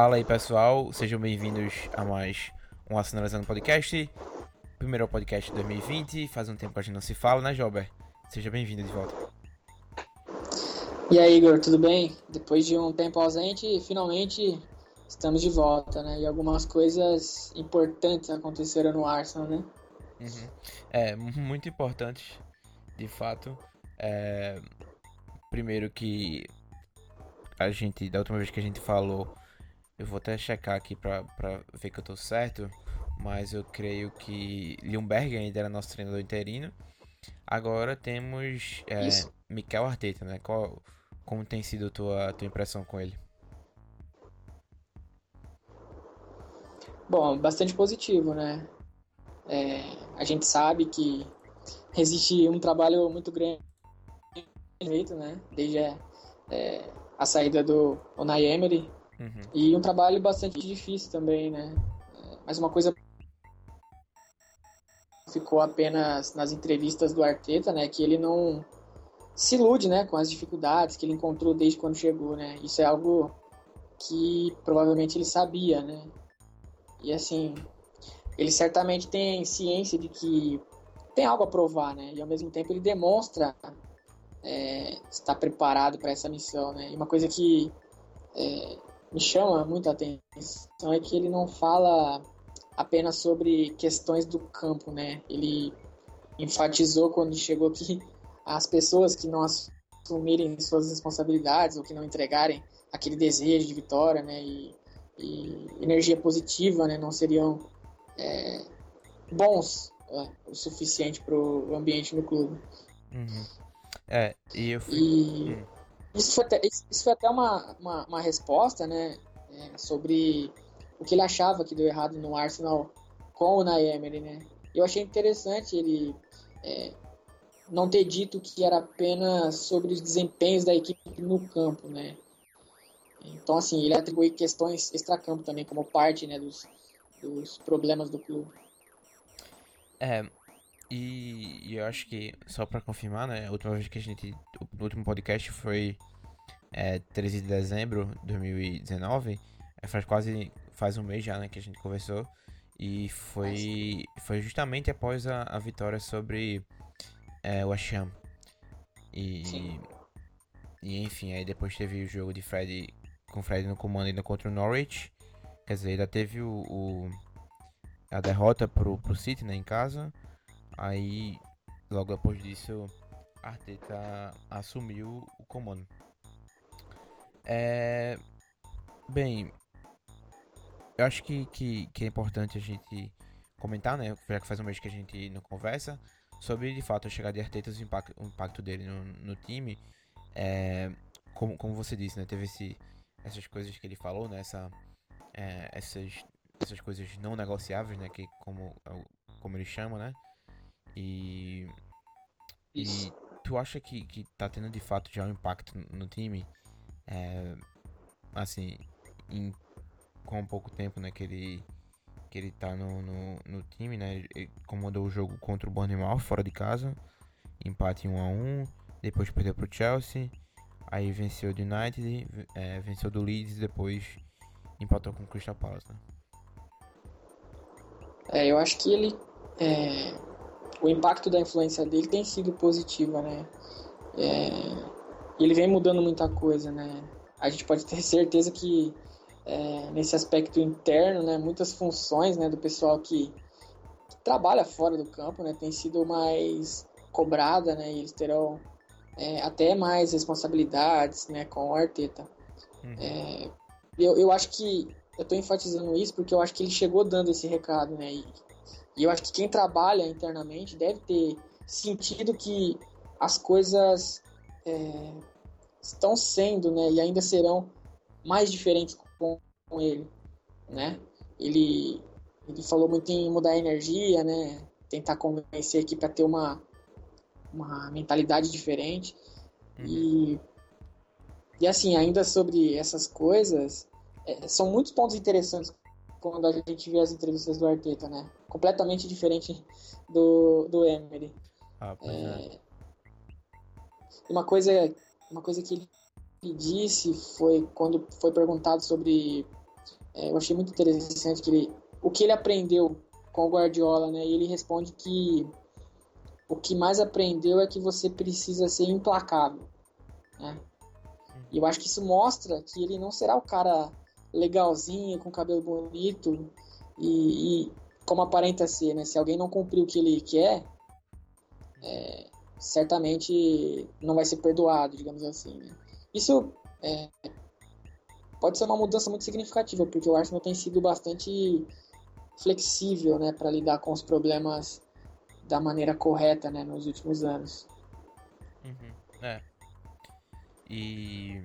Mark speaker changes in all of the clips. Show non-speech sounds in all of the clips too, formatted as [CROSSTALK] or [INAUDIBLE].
Speaker 1: Fala aí pessoal, sejam bem-vindos a mais um Assinalizando Podcast. Primeiro podcast de 2020, faz um tempo que a gente não se fala, né, Jober? Seja bem-vindo de volta.
Speaker 2: E aí, Igor, tudo bem? Depois de um tempo ausente, finalmente estamos de volta, né? E algumas coisas importantes aconteceram no Arsenal, né?
Speaker 1: Uhum. É, muito importantes, de fato. É... Primeiro que a gente, da última vez que a gente falou, eu vou até checar aqui pra ver que eu tô certo, mas eu creio que Ljungberg ainda era nosso treinador interino. Agora temos é, Mikel Arteta, né? Qual, como tem sido a tua, tua impressão com ele?
Speaker 2: Bom, bastante positivo, né? É, a gente sabe que existe um trabalho muito grande feito, né? Desde a, é, a saída do Unai Emery uhum. e um trabalho bastante difícil também, né? Mas uma coisa ficou apenas nas entrevistas do Arteta, né? Que ele não se ilude, né? Com as dificuldades que ele encontrou desde quando chegou, né? Isso é algo que provavelmente ele sabia, né? E assim, ele certamente tem ciência de que tem algo a provar, né? E ao mesmo tempo ele demonstra é, estar preparado para essa missão, né? E uma coisa que é, me chama muito a atenção é que ele não fala apenas sobre questões do campo, né? Ele enfatizou quando chegou que as pessoas que não assumirem suas responsabilidades ou que não entregarem aquele desejo de vitória, né, e, e energia positiva, né, não seriam é, bons é, o suficiente para o ambiente no clube.
Speaker 1: Uhum. É, e eu fui...
Speaker 2: E hum. Isso, foi até, isso foi até uma, uma, uma resposta, né, é, sobre o que ele achava que deu errado no Arsenal com o Naemery, né. Eu achei interessante ele é, não ter dito que era apenas sobre os desempenhos da equipe no campo, né? Então, assim, ele atribui questões extracampo também como parte, né, dos, dos problemas do clube.
Speaker 1: É, e, e eu acho que, só para confirmar, né, a última vez que a gente, o último podcast foi é, 13 de dezembro de 2019, é, faz quase, faz um mês já, né, que a gente conversou, e foi, foi justamente após a, a vitória sobre é, o Asham. E, e enfim, aí depois teve o jogo de Fred com Fred no comando ainda contra o Norwich. Quer dizer, ainda teve o, o a derrota pro, pro City né, em casa. Aí logo depois disso Arteta assumiu o comando. É, bem, eu acho que, que, que é importante a gente comentar, né? Já que faz um mês que a gente não conversa sobre de fato a chegada de Arteta, o impacto, o impacto dele no, no time. É, como, como você disse, né? Teve esse, essas coisas que ele falou, né? Essa, é, essas, essas coisas não negociáveis, né? Que como, como ele chama, né? E, e tu acha que, que tá tendo de fato já um impacto no time? É, assim, em, com pouco tempo, né? Que ele que ele tá no, no, no, time, né? Ele comandou o jogo contra o Bournemouth fora de casa, empate 1 a 1 depois perdeu pro Chelsea, aí venceu do United, é, venceu do Leeds e depois empatou com o Crystal Palace, né?
Speaker 2: É, eu acho que ele é, o impacto da influência dele tem sido positiva, né? É, ele vem mudando muita coisa, né? A gente pode ter certeza que é, nesse aspecto interno, né, muitas funções né, do pessoal que, que, trabalha fora do campo né, tem sido mais cobrada, né, e eles terão é, até mais responsabilidades né, com o Arteta. Uhum. É, eu, eu acho que eu estou enfatizando isso porque eu acho que ele chegou dando esse recado, né, e, e eu acho que quem trabalha internamente deve ter sentido que as coisas é, estão sendo, né, e ainda serão mais diferentes com, com ele, né? Ele, ele falou muito em mudar a energia, né? Tentar convencer aqui para ter uma, uma mentalidade diferente. Uhum. E, e assim, ainda sobre essas coisas, é, são muitos pontos interessantes quando a gente vê as entrevistas do Arteta, né? Completamente diferente do, do Emery.
Speaker 1: Ah, é, é.
Speaker 2: Uma coisa, uma coisa que ele disse foi quando foi perguntado sobre é, eu achei muito interessante que ele, o que ele aprendeu com o Guardiola, né? E ele responde que o que mais aprendeu é que você precisa ser implacável, né? E eu acho que isso mostra que ele não será o cara legalzinho, com cabelo bonito e, e como aparenta ser, né? Se alguém não cumprir o que ele quer, é, certamente não vai ser perdoado, digamos assim. Né? Isso é, pode ser uma mudança muito significativa, porque o Arsenal tem sido bastante flexível, né, para lidar com os problemas da maneira correta, né, nos últimos anos.
Speaker 1: Uhum. É. E,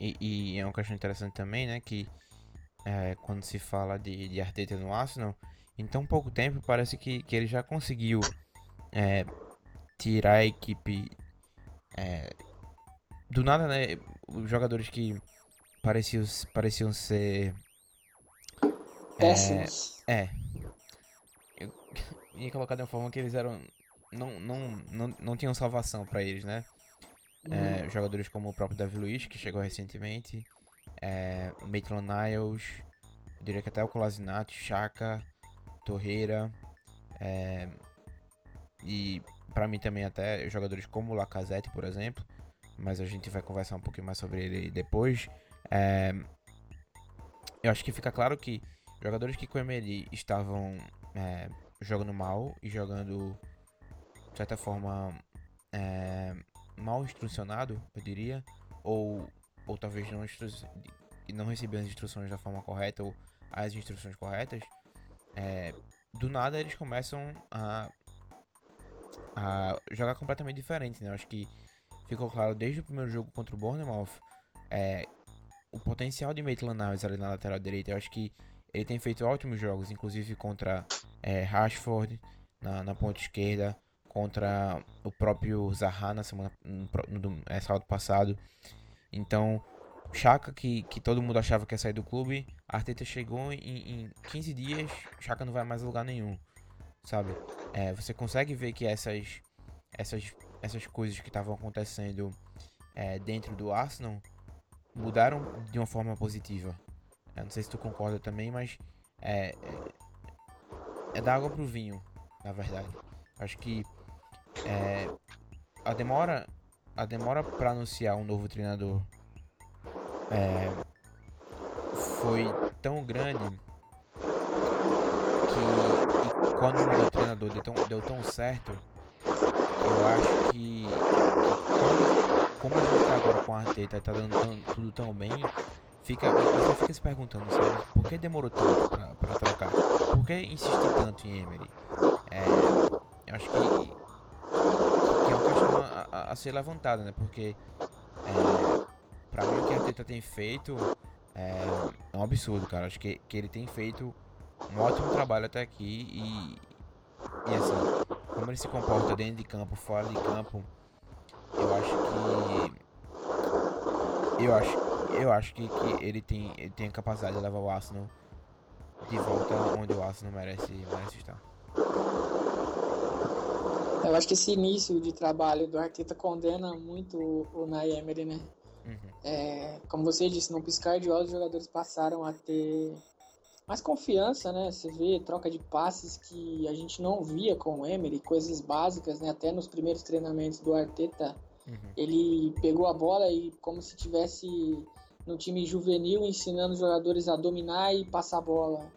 Speaker 1: e, e, é uma questão interessante também, né, que é, quando se fala de, de Arteta no Arsenal, em tão pouco tempo parece que, que ele já conseguiu é, tirar a equipe é, do nada, né, os jogadores que pareciam, pareciam ser
Speaker 2: Péssimos.
Speaker 1: É. é. Eu [LAUGHS] ia colocar de uma forma que eles eram. Não, não, não, não tinham salvação para eles, né? Uhum. É, jogadores como o próprio Davi Luiz, que chegou recentemente. É, Maitland Niles. Eu diria que até o Colasinato, Chaka, Torreira. É, e para mim também até jogadores como o Lacazette, por exemplo. Mas a gente vai conversar um pouquinho mais sobre ele depois. É, eu acho que fica claro que Jogadores que com o Emery estavam é, jogando mal e jogando, de certa forma, é, mal instrucionado, eu diria, ou, ou talvez não, não recebiam as instruções da forma correta ou as instruções corretas, é, do nada eles começam a, a jogar completamente diferente, né? Eu acho que ficou claro desde o primeiro jogo contra o Bournemouth é, o potencial de Maitland Niles ali na lateral direita. Eu acho que ele tem feito ótimos jogos, inclusive contra é, Rashford na, na ponta esquerda, contra o próprio Zaha na semana no, no, é, sábado passado. Então, Chaka, que, que todo mundo achava que ia sair do clube, Arteta chegou em, em 15 dias, Chaka não vai mais a lugar nenhum, sabe? É, você consegue ver que essas, essas, essas coisas que estavam acontecendo é, dentro do Arsenal mudaram de uma forma positiva. Eu não sei se tu concorda também, mas é, é, é da água pro vinho, na verdade. Acho que é, a demora a demora para anunciar um novo treinador é, foi tão grande que quando o treinador deu tão, deu tão certo, eu acho que, que quando, como a gente tá agora com a Arteta tá dando tão, tudo tão bem, fica, você fica se perguntando, sabe? Por que demorou tanto pra trocar? Por que insistir tanto em Emery? É, eu acho que, a, ser levantada, né? Porque é, pra mim o que a Arteta tem feito é, é um absurdo, cara. Acho que, que ele tem feito um ótimo trabalho até aqui e, e assim, como ele se comporta dentro de campo, fora de campo, eu acho que eu acho eu acho que, que ele, tem, ele tem a capacidade de levar o Arsenal de volta onde o Arsenal merece, merece estar.
Speaker 2: Eu acho que esse início de trabalho do Arteta condena muito o, o Emery, né? Uhum. É, como você disse, no piscar de olhos os jogadores passaram a ter mais confiança, né? Você vê troca de passes que a gente não via com o Emery, coisas básicas, né? Até nos primeiros treinamentos do Arteta, uhum. ele pegou a bola e como se tivesse no time juvenil ensinando os jogadores a dominar e passar a bola.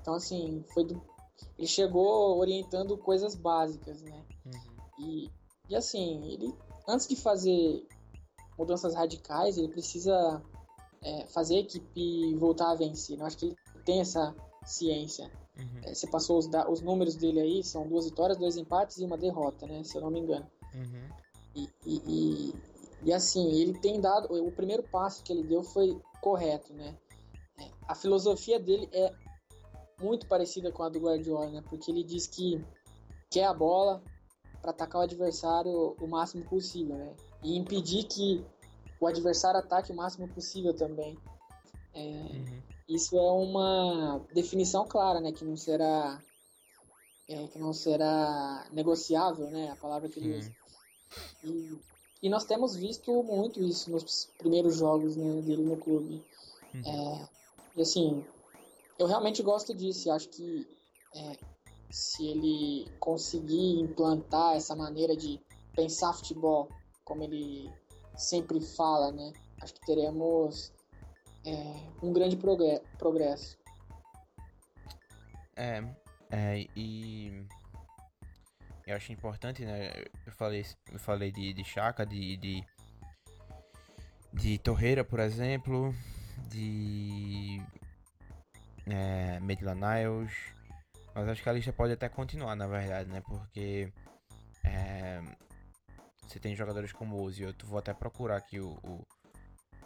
Speaker 2: Então, assim, foi do... ele chegou orientando coisas básicas, né? Uhum. E, e, assim, ele, antes de fazer mudanças radicais, ele precisa é, fazer a equipe voltar a vencer. Eu acho que ele tem essa ciência. Uhum. É, você passou os, os números dele aí, são duas vitórias, dois empates e uma derrota, né? Se eu não me engano. Uhum. E, e, e, e assim, ele tem dado. O primeiro passo que ele deu foi correto, né? É, a filosofia dele é muito parecida com a do Guardiola, né? Porque ele diz que quer a bola para atacar o adversário o máximo possível, né? E impedir que o adversário ataque o máximo possível também. É, uhum. Isso é uma definição clara, né? Que não será é, que não será negociável, né? A palavra que ele usa. E e nós temos visto muito isso nos primeiros jogos né, dele no clube. Uhum. É, E assim, eu realmente gosto disso. Acho que é, se ele conseguir implantar essa maneira de pensar futebol, como ele sempre fala, né? Acho que teremos é, um grande progresso.
Speaker 1: É, é, e eu acho importante, né? Eu falei, eu falei de, de Chaka, de, de, de Torreira, por exemplo, de é, Niles, mas acho que a lista pode até continuar, na verdade, né? Porque é, você tem jogadores como o Ozzy, eu vou até procurar aqui o, o,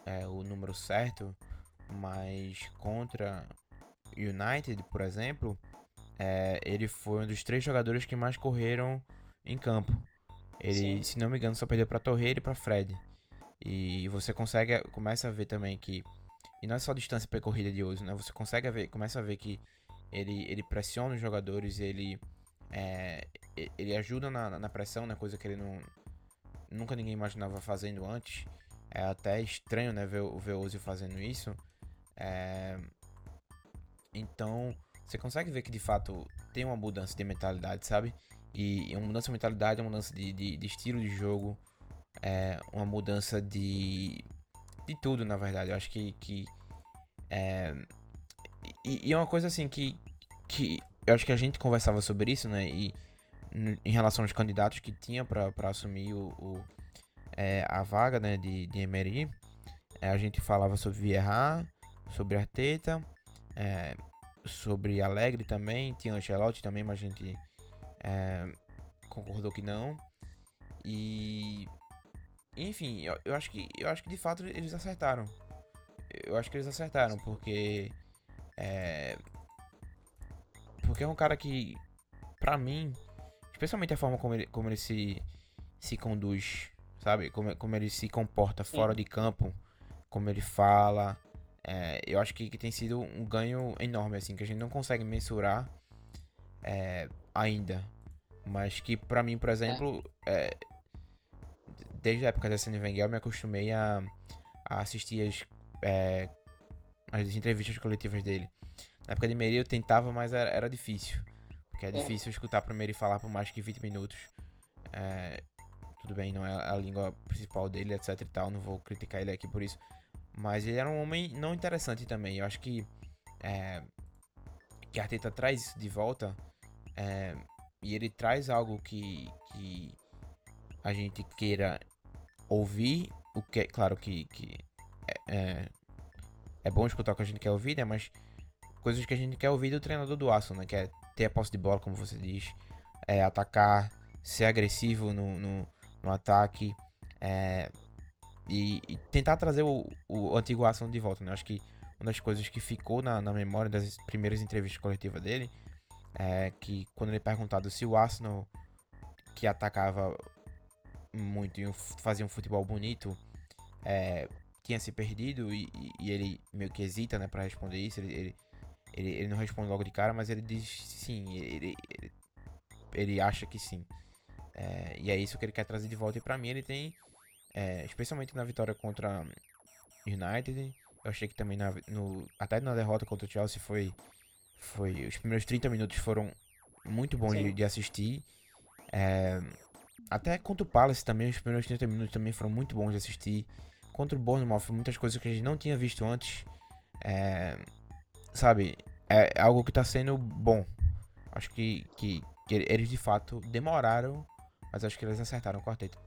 Speaker 1: é, o número certo, mas contra United, por exemplo, é, ele foi um dos três jogadores que mais correram em campo. Ele, Sim. se não me engano, só perdeu para Torreira e para Fred. E você consegue, começa a ver também que e não é só distância percorrida de uso, né? Você consegue ver, começa a ver que ele, ele pressiona os jogadores, ele é, ele ajuda na, na pressão, né? Coisa que ele não nunca ninguém imaginava fazendo antes. É até estranho, né? Ver, ver o Ozzy fazendo isso. É, então você consegue ver que de fato tem uma mudança de mentalidade, sabe? E uma mudança de mentalidade, uma mudança de, de, de estilo de jogo, é, uma mudança de de tudo, na verdade. Eu acho que. que é... E, é uma coisa assim que. que eu acho que a gente conversava sobre isso, né? E em relação aos candidatos que tinha para assumir o, o é, a vaga né, de, de Emery, é, a gente falava sobre Vieira, sobre Arteta, é, sobre Alegre também, tinha Ancelotti também, mas a gente é, concordou que não. E enfim, eu, eu, acho que eu acho que de fato eles acertaram. Eu acho que eles acertaram porque é porque é um cara que pra mim, especialmente a forma como ele, como ele se se conduz, sabe? Como, como ele se comporta fora Sim. de campo, como ele fala, é, eu acho que, que, tem sido um ganho enorme assim que a gente não consegue mensurar é, ainda, mas que para mim, por exemplo, é, desde a época da Arsene Wenger, eu me acostumei a, a assistir as, é, as entrevistas coletivas dele. Na época de Meire eu tentava, mas era, era difícil. Porque é, é. difícil escutar primeiro e falar por mais que 20 minutos. É, tudo bem, não é a língua principal dele, etc e tal. Não vou criticar ele aqui por isso. Mas ele era um homem não interessante também. Eu acho que. É, que a Arteta traz isso de volta. É, e ele traz algo que, que a gente queira ouvir o que. Claro que, que é, é, bom escutar o que a gente quer ouvir, né? Mas coisas que a gente quer ouvir do treinador do Aço, né? Que é ter a posse de bola, como você diz, é, atacar, ser agressivo no, no, no ataque é, e, e, tentar trazer o, o antigo Aço de volta, né? Acho que uma das coisas que ficou na, na memória das primeiras entrevistas coletivas dele é que quando ele é perguntado se o Arsenal que atacava muito e fazia um futebol bonito, é, tinha se perdido e, e, ele meio que hesita, né, para responder isso. Ele, ele, ele, ele, não responde logo de cara, mas ele diz sim, ele, ele, ele acha que sim. É, e é isso que ele quer trazer de volta. E para mim ele tem, é, especialmente na vitória contra United, eu achei que também na, no, até na derrota contra o Chelsea foi, foi os primeiros 30 minutos foram muito bons de, de, assistir. É, até contra o Palace também, os primeiros 30 minutos também foram muito bons de assistir. Contra o Bournemouth, muitas coisas que a gente não tinha visto antes. É, sabe, é algo que tá sendo bom. Acho que, que, que eles de fato demoraram, mas acho que eles acertaram o quarteto.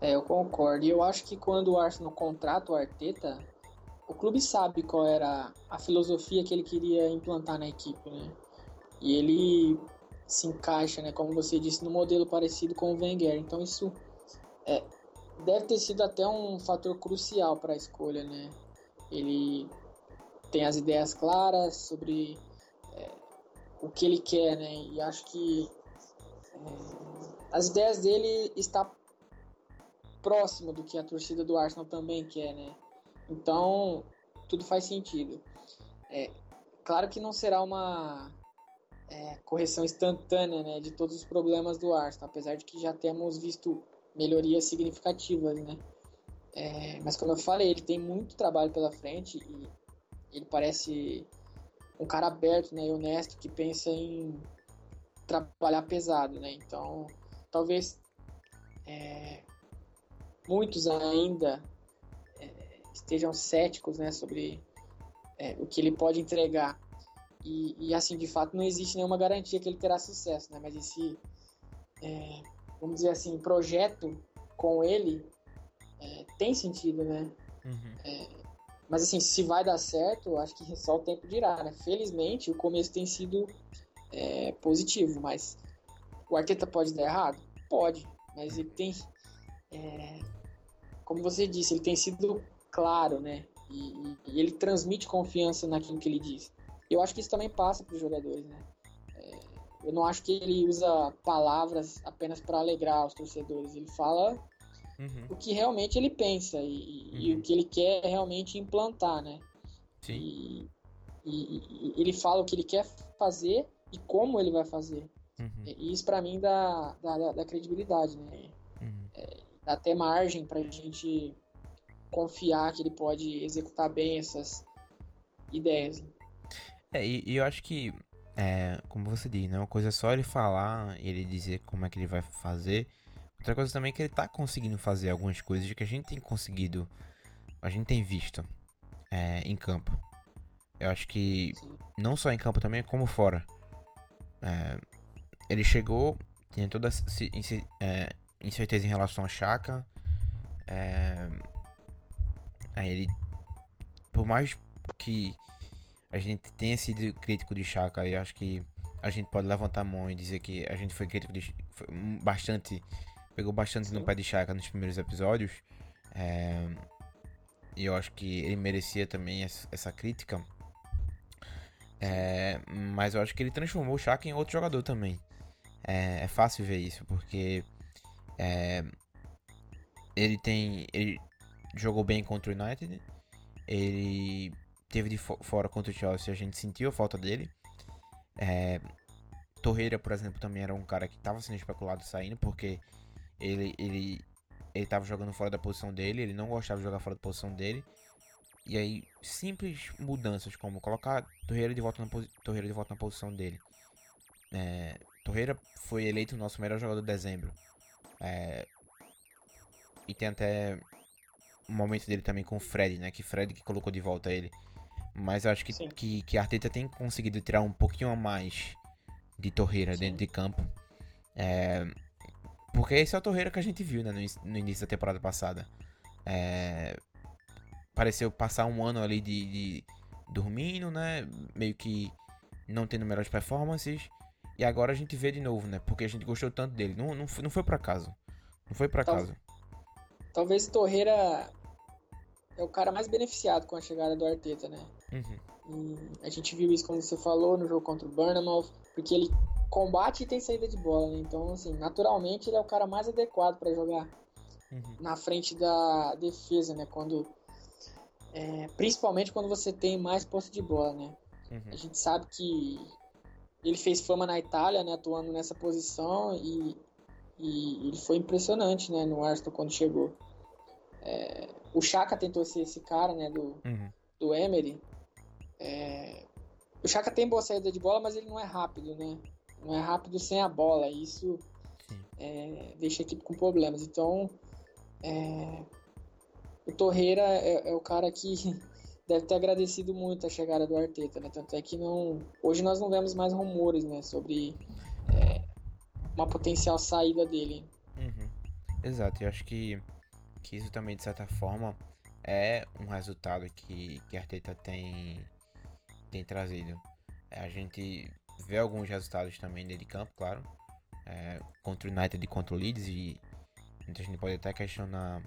Speaker 2: É, eu concordo. E eu acho que quando o Arsenal contrata o Arteta, o clube sabe qual era a filosofia que ele queria implantar na equipe, né? E ele se encaixa, né, como você disse, no modelo parecido com o Wenger. Então isso é, deve ter sido até um fator crucial para a escolha, né? Ele tem as ideias claras sobre é, o que ele quer, né? E acho que é, as ideias dele está próximo do que a torcida do Arsenal também quer, né? Então tudo faz sentido. É, claro que não será uma é, correção instantânea né, de todos os problemas do Arsenal, apesar de que já temos visto melhorias significativas, né? É, mas como eu falei, ele tem muito trabalho pela frente e ele parece um cara aberto, né, e honesto que pensa em trabalhar pesado, né? Então, talvez é, muitos ainda é, estejam céticos, né, sobre é, o que ele pode entregar. E, e, assim, de fato, não existe nenhuma garantia que ele terá sucesso, né? Mas esse, é, vamos dizer assim, projeto com ele é, tem sentido, né? Uhum. É, mas assim, se vai dar certo, acho que só o tempo dirá, né? Felizmente, o começo tem sido é, positivo, mas o Arteta pode dar errado? Pode, mas ele tem, é, como você disse, ele tem sido claro, né? E, e, ele transmite confiança naquilo que ele diz. Eu acho que isso também passa para os jogadores, né? Eu não acho que ele usa palavras apenas para alegrar os torcedores. Ele fala uhum. o que realmente ele pensa e, uhum. e, o que ele quer realmente implantar, né? Sim. E, ele fala o que ele quer fazer e como ele vai fazer. Uhum. E isso para mim dá, dá, dá, credibilidade, né? Uhum. É, dá até margem pra gente confiar que ele pode executar bem essas ideias.
Speaker 1: É, e, e eu acho que, é, como você diz, né? Uma coisa é só ele falar, ele dizer como é que ele vai fazer. Outra coisa também é que ele tá conseguindo fazer algumas coisas que a gente tem conseguido, a gente tem visto é, em campo. Eu acho que não só em campo também, como fora. É, ele chegou, tinha toda é, incerteza em relação a Chaka. É, aí ele, por mais que a gente tenha sido crítico de Chaka, eu acho que a gente pode levantar a mão e dizer que a gente foi crítico de foi bastante, pegou bastante no pé de Chaka nos primeiros episódios. É, e eu acho que ele merecia também essa, essa crítica. É, mas eu acho que ele transformou o Chaka em outro jogador também. É, é fácil ver isso, porque é, ele tem. Ele jogou bem contra o United. Ele teve de fora contra o Chelsea, a gente sentiu a falta dele. É, Torreira, por exemplo, também era um cara que estava sendo especulado saindo, porque ele, ele, ele tava jogando fora da posição dele, ele não gostava de jogar fora da posição dele. E aí, simples mudanças como colocar Torreira de volta na, Torreira de volta na posição dele. É, Torreira foi eleito o nosso melhor jogador de dezembro. É, e tem até um momento dele também com o Fred, né? Que Fred que colocou de volta ele. Mas eu acho que, que, que Arteta tem conseguido tirar um pouquinho a mais de Torreira Sim. dentro de campo. É, porque esse é o Torreira que a gente viu né, no, no início da temporada passada. É, pareceu passar um ano ali de, de dormindo, né? Meio que não tendo melhores performances. E agora a gente vê de novo, né? Porque a gente gostou tanto dele. Não, não, não foi por acaso. Não foi por acaso.
Speaker 2: Talvez Torreira é o cara mais beneficiado com a chegada do Arteta, né? Uhum. a gente viu isso, como você falou, no jogo contra o Burnham, porque ele combate e tem saída de bola, né? Então, assim, naturalmente ele é o cara mais adequado para jogar uhum. na frente da defesa, né? Quando é, principalmente quando você tem mais posse de bola, né? Uhum. A gente sabe que ele fez fama na Itália, né? Atuando nessa posição e, e ele foi impressionante, né? No Arsenal quando chegou. É, o Chaka tentou ser esse cara, né? Do, uhum. do Emery. É, o Chaka tem boa saída de bola, mas ele não é rápido, né? Não é rápido sem a bola. Isso é, deixa a equipe com problemas. Então, é, o Torreira é, é, o cara que [LAUGHS] deve ter agradecido muito a chegada do Arteta, né? Tanto é que não, hoje nós não vemos mais rumores, né, sobre é, uma potencial saída dele.
Speaker 1: Uhum. Exato, eu acho que, que isso também, de certa forma, é um resultado que, que a Arteta tem, tem trazido. É, a gente vê alguns resultados também dentro de campo, claro, é, contra o United e contra o Leeds, e a gente pode até questionar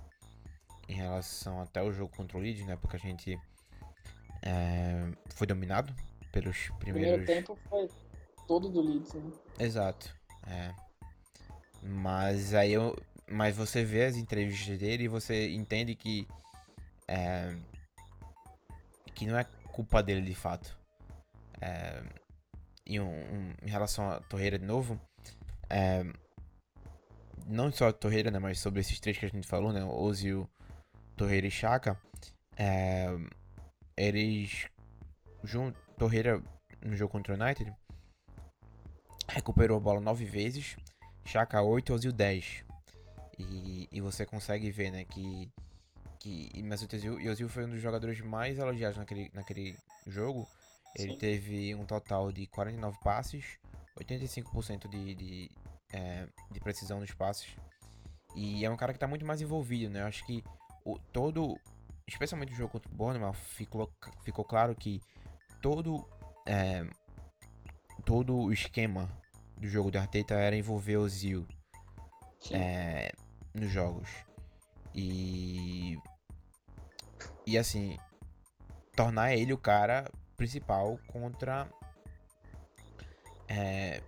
Speaker 1: em relação até o jogo contra o Leeds, né? Porque a gente é, foi dominado pelos primeiros.
Speaker 2: O primeiro tempo foi todo do Leeds, né?
Speaker 1: Exato. É. Mas aí eu. Mas você vê as entrevistas dele e você entende que. É, que não é culpa dele de fato. É, em, um, em relação à Torreira de novo. É, não só a Torreira, né? Mas sobre esses três que a gente falou, né? Ozil, Torreira e Chaka, é, eles João Torreira, no jogo contra o United, recuperou a bola 9 vezes, Chaka 8, Ozil 10. E, e você consegue ver, né, que, que Mesut Ozil, e Ozil foi um dos jogadores mais elogiados naquele, naquele jogo. Ele
Speaker 2: Sim.
Speaker 1: teve um total de 49 passes, 85% de, de, é, de precisão nos passes. E é um cara que tá muito mais envolvido, né? Eu acho que o, todo, especialmente o jogo contra o Bournemouth, ficou, ficou claro que todo, é, todo o esquema do jogo do Arteta era envolver o Zil é, nos jogos. E. E assim, tornar ele o cara principal contra. É,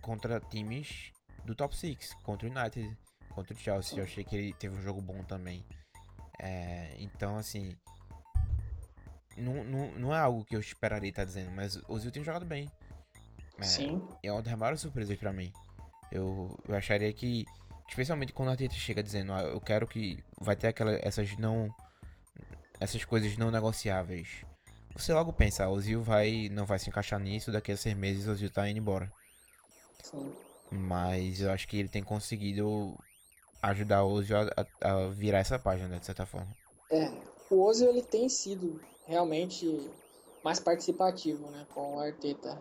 Speaker 1: contra times do top 6, contra o United, contra o Chelsea. Eu achei que ele teve um jogo bom também. É, então, assim. Não, não, não é algo que eu esperaria estar dizendo, mas o Zil tem jogado bem. É,
Speaker 2: Sim.
Speaker 1: é uma das maiores surpresas pra mim. Eu, eu acharia que, especialmente quando a Arteta chega dizendo, ah, eu quero que vai ter aquela, essas não, essas coisas não negociáveis. Você logo pensa, ah, o Zil vai, não vai se encaixar nisso, daqui a seis meses o Zil tá indo embora.
Speaker 2: Sim.
Speaker 1: Mas eu acho que ele tem conseguido ajudar o Ozil a, a- a virar essa página, né, de certa forma.
Speaker 2: É, o Ozil ele tem sido realmente mais participativo, né, com o Arteta.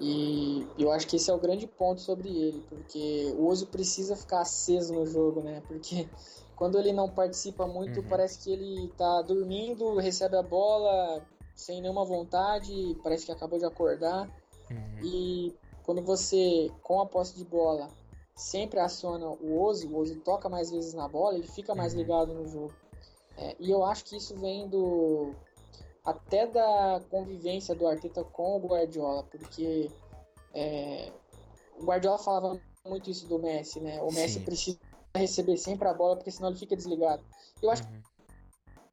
Speaker 2: E eu acho que esse é o grande ponto sobre ele, porque o Ozil precisa ficar aceso no jogo, né? Porque [LAUGHS] quando ele não participa muito,
Speaker 1: Uhum.
Speaker 2: parece que ele tá dormindo, recebe a bola sem nenhuma vontade, parece que acabou de acordar.
Speaker 1: Uhum.
Speaker 2: E quando você, com a posse de bola, sempre aciona o Ozil, o Ozil toca mais vezes na bola, ele fica mais
Speaker 1: Uhum.
Speaker 2: ligado no jogo. É, e eu acho que isso vem do até da convivência do Arteta com o Guardiola, porque é, o Guardiola falava muito isso do Messi, né? O Messi
Speaker 1: Sim.
Speaker 2: precisa receber sempre a bola, porque senão ele fica desligado. Eu acho
Speaker 1: Uhum.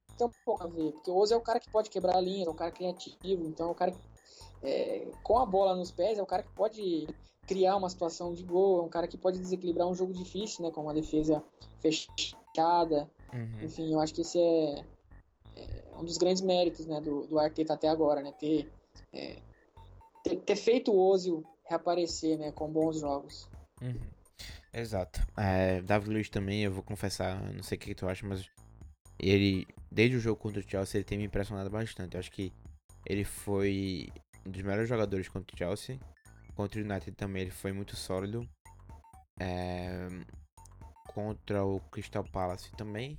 Speaker 2: que tem um pouco a ver, porque o Ozil é o cara que pode quebrar a linha, é um cara criativo, então é um cara que, é, com a bola nos pés, é o cara que pode criar uma situação de gol, é um cara que pode desequilibrar um jogo difícil, né? Com uma defesa fechada.
Speaker 1: Uhum.
Speaker 2: Enfim, eu acho que esse é, é um dos grandes méritos né, do, do Arteta até agora, né? Ter, é, ter, ter feito o Ozil reaparecer né, com bons jogos.
Speaker 1: Uhum. Exato. É, Davi Luiz também, eu vou confessar, não sei o que, tu acha, mas ele, desde o jogo contra o Chelsea, ele tem me impressionado bastante. Eu acho que ele foi um dos melhores jogadores contra o Chelsea. Contra o United também ele foi muito sólido. É, contra o Crystal Palace também.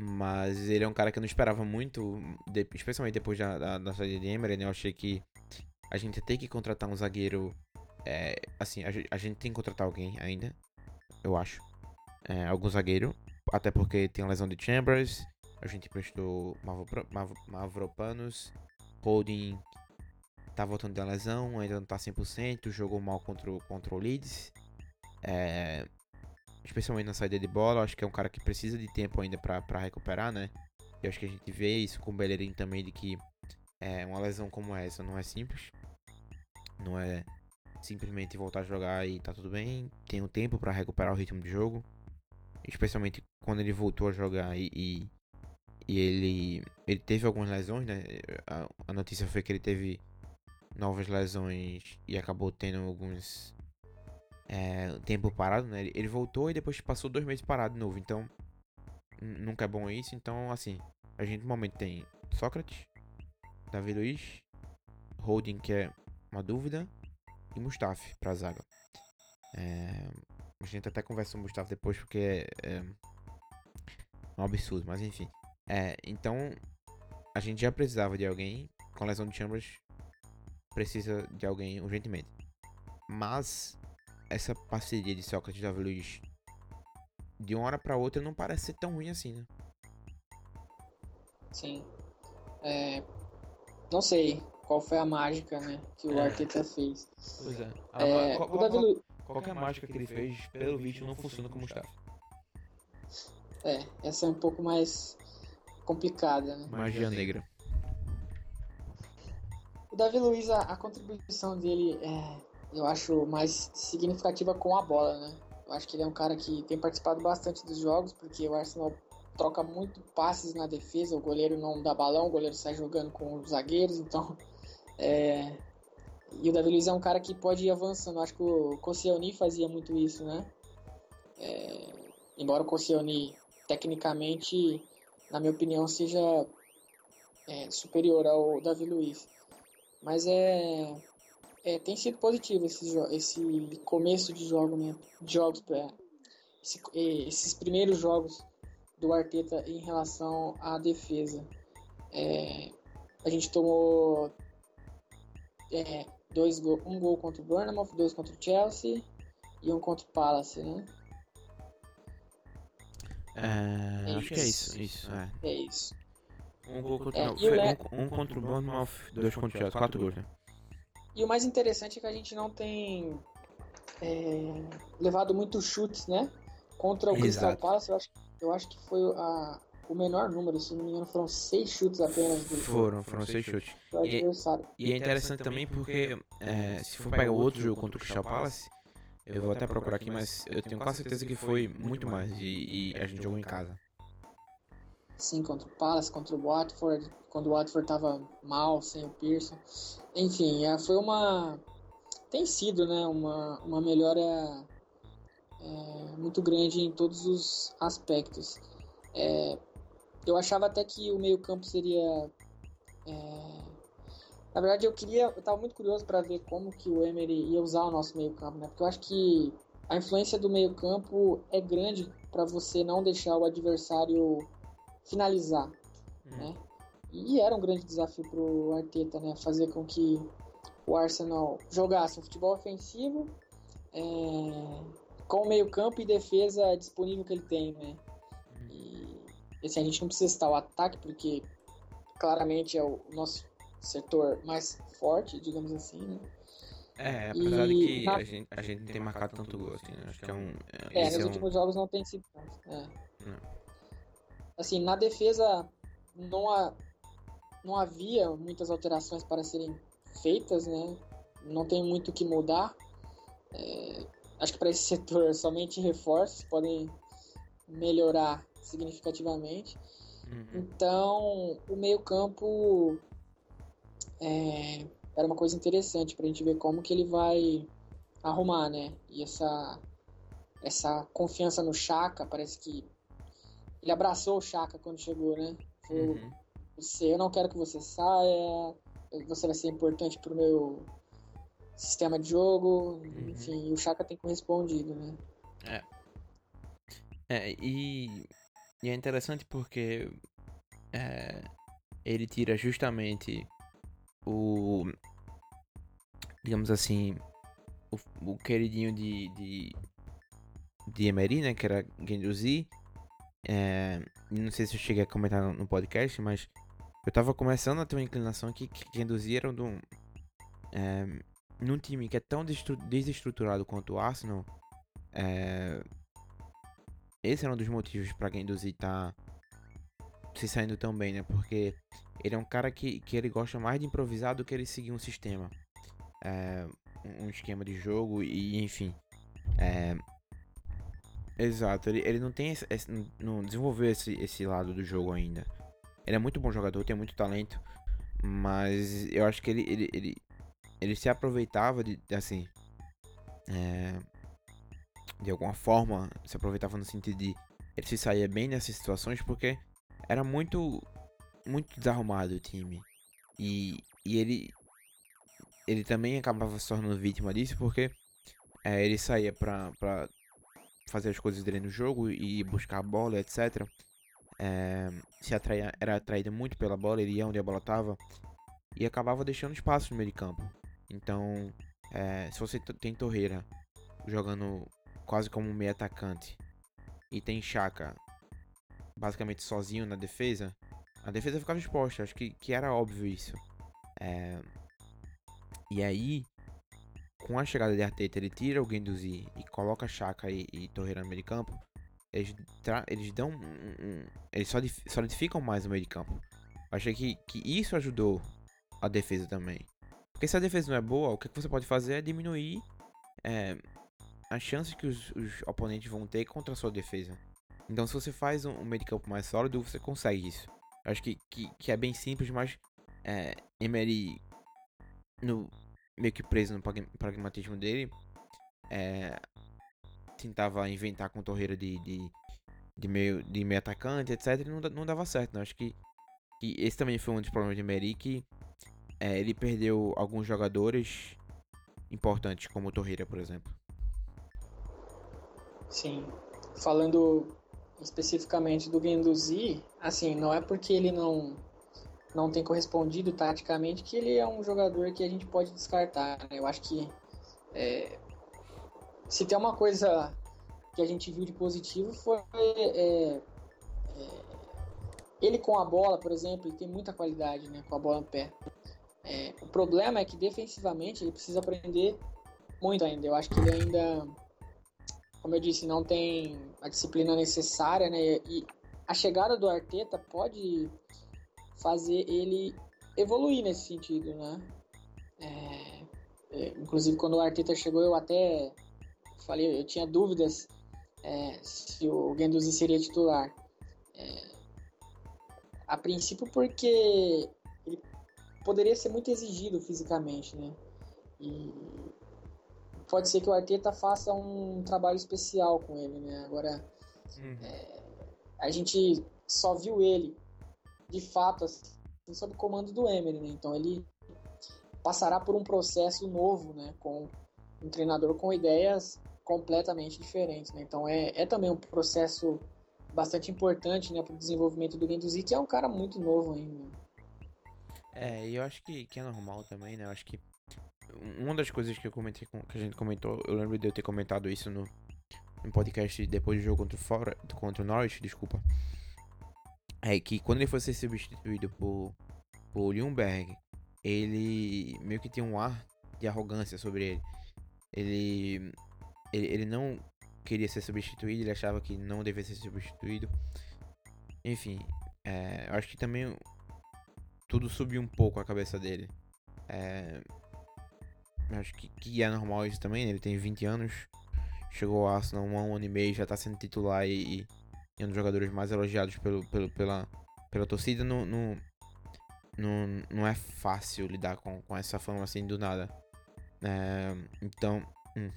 Speaker 1: Mas ele é um cara que eu não esperava muito, de- especialmente depois da, da, da saída de Emery, né? Eu achei que a gente ter que contratar um zagueiro é, assim, a, a gente tem que contratar alguém ainda, eu acho. É, algum zagueiro. Até porque tem a lesão de Chambers. A gente prestou Mavro- Mav- Mavropanos. Holding tá voltando da lesão, ainda não tá 100%. Jogou mal contra contra o Leeds. É, especialmente na saída de bola. Acho que é um cara que precisa de tempo ainda pra recuperar, né? Eu acho que a gente vê isso com o Bellerin também, de que é, uma lesão como essa não é simples. Não é simplesmente voltar a jogar e tá tudo bem. Tem um tempo pra recuperar o ritmo de jogo. Especialmente quando ele voltou a jogar e, e, e ele, ele teve algumas lesões, né? A, a notícia foi que ele teve novas lesões e acabou tendo alguns é, tempo parado, né? Ele, voltou e depois passou dois meses parado de novo. Então, nunca é bom isso. Então, assim, a gente no momento tem Sócrates, Davi Luiz, Holding, que é uma dúvida, e Mustafi pra zaga. É, a gente até conversa com o Mustafi depois porque é, é um absurdo, mas enfim. É, então, a gente já precisava de alguém com lesão de Chambers, precisa de alguém urgentemente. Mas essa parceria de Sócrates e Davi Luiz de uma hora pra outra não parece ser tão ruim assim, né?
Speaker 2: Sim. É, não sei qual foi a mágica né, que o
Speaker 1: É.
Speaker 2: Arteta fez.
Speaker 1: Pois é.
Speaker 2: É, o Davi Lu-
Speaker 1: qualquer mágica que ele fez, pelo visto, não funciona com o Mustafa.
Speaker 2: É, essa é um pouco mais complicada, né?
Speaker 1: Magia negra.
Speaker 2: O Davi Luiz, a, a contribuição dele é, eu acho mais significativa com a bola, né? Eu acho que ele é um cara que tem participado bastante dos jogos, porque o Arsenal troca muito passes na defesa, o goleiro não dá balão, o goleiro sai jogando com os zagueiros, então. [LAUGHS] É... E o Davi Luiz é um cara que pode ir avançando. Acho que o Koscielny fazia muito isso, né? É... Embora o Koscielny, tecnicamente, na minha opinião, seja é, superior ao Davi Luiz. Mas é, é, tem sido positivo esse, esse começo de, jogo, né? de jogos, pra, esse, esses primeiros jogos do Arteta em relação à defesa. É, a gente tomou é, dois gol, um gol contra o Bournemouth, dois contra o Chelsea e um contra o Palace, né?
Speaker 1: É, é acho que é isso. isso
Speaker 2: é. é isso.
Speaker 1: Um gol contra, é, um, um, contra o Bournemouth, dois contra o Chelsea, quatro gols, né?
Speaker 2: E o mais interessante é que a gente não tem é, levado muitos chutes, né? Contra o Exato. Crystal Palace, eu acho, eu acho que foi a, o menor número, se não me engano, foram seis chutes apenas. Do,
Speaker 1: foram, foram seis chutes. E, e, é interessante também porque, é, se for pegar o outro jogo contra o Crystal Palace, eu vou até procurar aqui, mas eu tenho quase certeza que foi muito mais e, e a gente jogou em casa.
Speaker 2: Sim, contra o Palace, contra o Watford, quando o Watford tava mal, sem o Pearson. Enfim, é, foi uma. Tem sido, né? Uma, uma melhora é, muito grande em todos os aspectos. É, eu achava até que o meio-campo seria. É, na verdade, eu queria. Eu tava muito curioso para ver como que o Emery ia usar o nosso meio-campo, né? Porque eu acho que a influência do meio-campo é grande para você não deixar o adversário finalizar, hum. né? E era um grande desafio para o Arteta, né? Fazer com que o Arsenal jogasse um futebol ofensivo é, com o meio campo e defesa disponível que ele tem, né? Hum. E assim, a gente não precisa citar o ataque, porque claramente é o nosso setor mais forte, digamos assim, né?
Speaker 1: É, apesar e, de que na... a, gente, a gente não tem marcado tanto gol, assim, né? Acho que é um...
Speaker 2: É, nos é últimos jogos não tem sido tanto, é. Não assim, na defesa não, há, não havia muitas alterações para serem feitas, né? Não tem muito o que mudar. É, acho que para esse [LAUGHS] setor somente reforços podem melhorar significativamente. Uhum. Então, o meio-campo é, era uma coisa interessante para a gente ver como que ele vai arrumar, né? E essa, essa confiança no Chaka parece que ele abraçou o Chaka quando chegou, né? Falou, uhum. você, eu não quero que você saia, você vai ser importante pro meu sistema de jogo, uhum. enfim, o Chaka tem correspondido, né?
Speaker 1: É. É, e, e é interessante porque é, ele tira justamente o. Digamos assim. O, o queridinho de, de. De Emery, né? Que era Genduzi. É, não sei se eu cheguei a comentar no, podcast, mas eu tava começando a ter uma inclinação que, que induziram de um, é, num time que é tão desestruturado quanto o Arsenal. É, esse era um dos motivos para Genduzi tá se saindo tão bem, né? Porque ele é um cara que, que ele gosta mais de improvisar do que ele seguir um sistema. É, um esquema de jogo e enfim. É, Exato, ele, ele não tem esse, esse, não desenvolveu esse, esse lado do jogo ainda. Ele é muito bom jogador, tem muito talento, mas eu acho que ele, ele, ele, ele se aproveitava de, assim, é, de alguma forma, se aproveitava no sentido de ele se saía bem nessas situações porque era muito, muito desarrumado o time. E, e ele, ele também acabava se tornando vítima disso porque é, ele saía pra, pra fazer as coisas dele no jogo e buscar a bola, etc. É, se era atraído muito pela bola, ele ia onde a bola estava e acabava deixando espaço no meio de campo. Então, é, se você tem Torreira jogando quase como um meio atacante e tem Chaka basicamente sozinho na defesa, a defesa ficava exposta. Acho que, que era óbvio isso. É, e aí, com a chegada de Arteta, ele tira o Guendouzi e coloca Chaka e, e Torreira no meio de campo, eles, eles dão um, um, eles solidificam mais o meio de campo. Eu achei que, que isso ajudou a defesa também. Porque se a defesa não é boa, o que você pode fazer é diminuir é, as chances que os, os, oponentes vão ter contra a sua defesa. Então, se você faz um, um meio de campo mais sólido, você consegue isso. Eu acho que, que, que é bem simples, mas é, Emery, no, meio que preso no pragmatismo dele, é, tentava inventar com torreira de, de, de, meio, de meio atacante, etc. E não, não dava certo. Né? Acho que, que esse também foi um dos problemas de Emery, que é, ele perdeu alguns jogadores importantes, como o Torreira, por exemplo.
Speaker 2: Sim. Falando especificamente do Guendouzi, assim, não é porque ele não não tem correspondido taticamente que ele é um jogador que a gente pode descartar. Né? Eu acho que é, se tem uma coisa que a gente viu de positivo foi é, é, ele com a bola, por exemplo, ele tem muita qualidade, né, com a bola no pé. É, o problema é que defensivamente ele precisa aprender muito ainda. Eu acho que ele ainda, como eu disse, não tem a disciplina necessária, né? E a chegada do Arteta pode fazer ele evoluir nesse sentido, né? É, é, inclusive quando o Arteta chegou eu até falei, eu tinha dúvidas é, se o Guendouzi seria titular. É, a princípio porque ele poderia ser muito exigido fisicamente, né? E pode ser que o Arteta faça um trabalho especial com ele, né? Agora, uhum. é, a gente só viu ele de fato assim, sob comando do Emery, né? Então ele passará por um processo novo, né? Com um treinador com ideias completamente diferentes, né? Então é, é também um processo bastante importante, né, para o desenvolvimento do Guendouzi, que é um cara muito novo ainda.
Speaker 1: É, e eu acho que, que é normal também, né? Eu acho que uma das coisas que eu comentei que a gente comentou, eu lembro de eu ter comentado isso no, no podcast depois do jogo contra o, Fora, contra o Norwich, desculpa é que quando ele foi ser substituído por, por Ljungberg, ele meio que tinha um ar de arrogância sobre ele. Ele, ele, ele não queria ser substituído, ele achava que não devia ser substituído. Enfim, é, eu acho que também tudo subiu um pouco a cabeça dele. É, acho que, que é normal isso também, né? ele tem 20 anos, chegou ao Arsenal há um ano e meio, já está sendo titular e, e um dos jogadores mais elogiados pelo, pelo, pela, pela torcida, não, não, não, não é fácil lidar com, com essa fama assim do nada. É, então. Hum.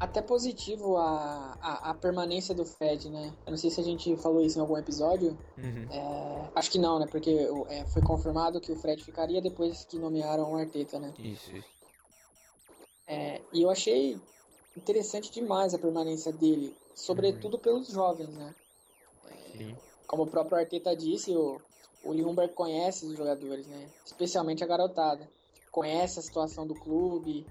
Speaker 2: Até positivo a, a, a, permanência do Fred, né? Eu não sei se a gente falou isso em algum episódio. Uhum. É, acho que não, né? Porque é, foi confirmado que o Fred ficaria depois que nomearam o Arteta, né?
Speaker 1: Isso, isso.
Speaker 2: É, e eu achei interessante demais a permanência dele, sobretudo uhum. pelos jovens, né?
Speaker 1: Sim.
Speaker 2: Como o próprio Arteta disse, o, o conhece os jogadores, né? Especialmente a garotada. Conhece a situação do clube.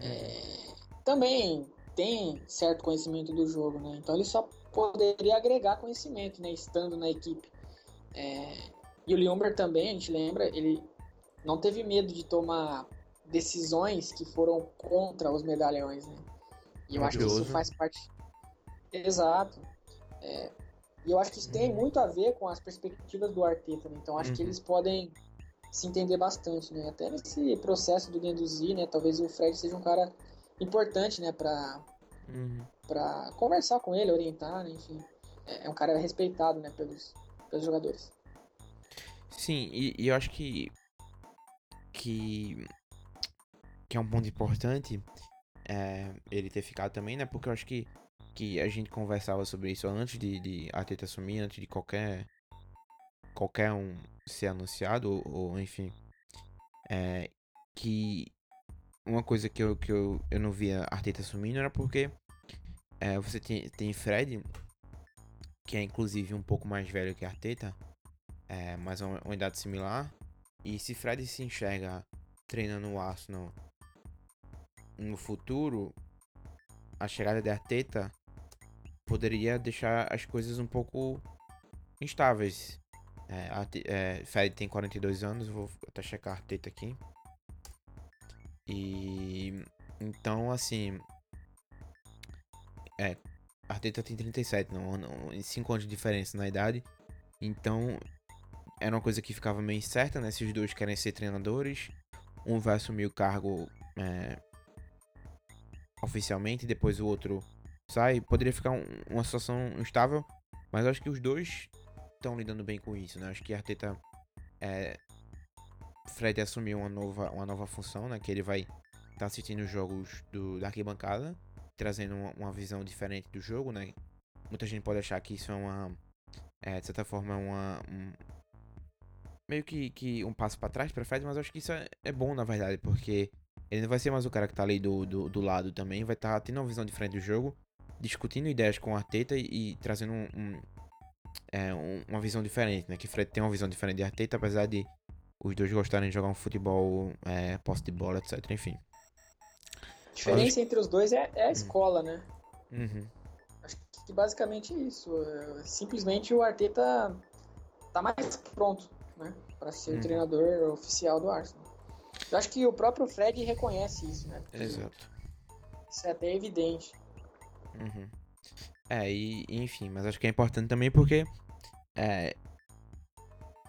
Speaker 2: É, uhum. também tem certo conhecimento do jogo, né? Então ele só poderia agregar conhecimento, né? Estando na equipe. É, e o Ljungberg também, a gente lembra, ele não teve medo de tomar decisões que foram contra os medalhões, né? E eu acho que isso faz parte. Exato. É... E eu acho que isso tem uhum. muito a ver com as perspectivas do Arteta, né? Então acho uhum. que eles podem se entender bastante, né? Até nesse processo do Guendouzi, né? Talvez o Fred seja um cara importante, né? Pra, uhum. Pra conversar com ele, orientar, né? Enfim. É, é um cara respeitado, né? Pelos, pelos jogadores.
Speaker 1: Sim, e, e eu acho que que que é um ponto importante é, ele ter ficado também, né? Porque eu acho que, que a gente conversava sobre isso antes de, de Arteta assumir, antes de qualquer qualquer um ser anunciado, ou, ou enfim. É, que uma coisa que eu, que eu, eu não via Arteta assumindo era porque é, você tem, tem Fred, que é inclusive um pouco mais velho que Arteta, é, mas uma, uma idade similar. E se Fred se enxerga treinando o Arsenal no futuro, a chegada de Arteta poderia deixar as coisas um pouco instáveis. É, é, Fred tem 42 anos, vou até checar Arteta aqui. E então assim, é, Arteta tem 37, não, não, 5 anos de diferença na idade. Então era uma coisa que ficava meio incerta, né? Se os dois querem ser treinadores, um vai assumir o cargo é, oficialmente, depois o outro sai, poderia ficar um, uma situação instável, mas acho que os dois estão lidando bem com isso, né? Acho que Arteta é, Fred assumiu uma nova, uma nova função, né? Que ele vai estar tá assistindo os jogos do, da arquibancada, trazendo uma, uma, visão diferente do jogo, né? Muita gente pode achar que isso é uma, é, de certa forma, uma, um, meio que, que um passo para trás para Fred, mas acho que isso é, é, bom na verdade, porque ele não vai ser mais o cara que tá ali do, do, do lado também, vai estar tá tendo uma visão diferente do jogo, discutindo ideias com o Arteta e, e trazendo um, um, é, um, uma visão diferente, né? Que Fred tem uma visão diferente de Arteta, apesar de os dois gostarem de jogar um futebol, é, posse de bola, etc. Enfim.
Speaker 2: A diferença entre os dois é, é a uhum. escola, né?
Speaker 1: Uhum.
Speaker 2: Acho que basicamente isso. É, simplesmente o Arteta tá mais pronto né, para ser uhum. o treinador oficial do Arsenal. Eu acho que o próprio Fred reconhece isso, né?
Speaker 1: Exato.
Speaker 2: Isso é até evidente.
Speaker 1: Uhum. É, e enfim, mas acho que é importante também porque é,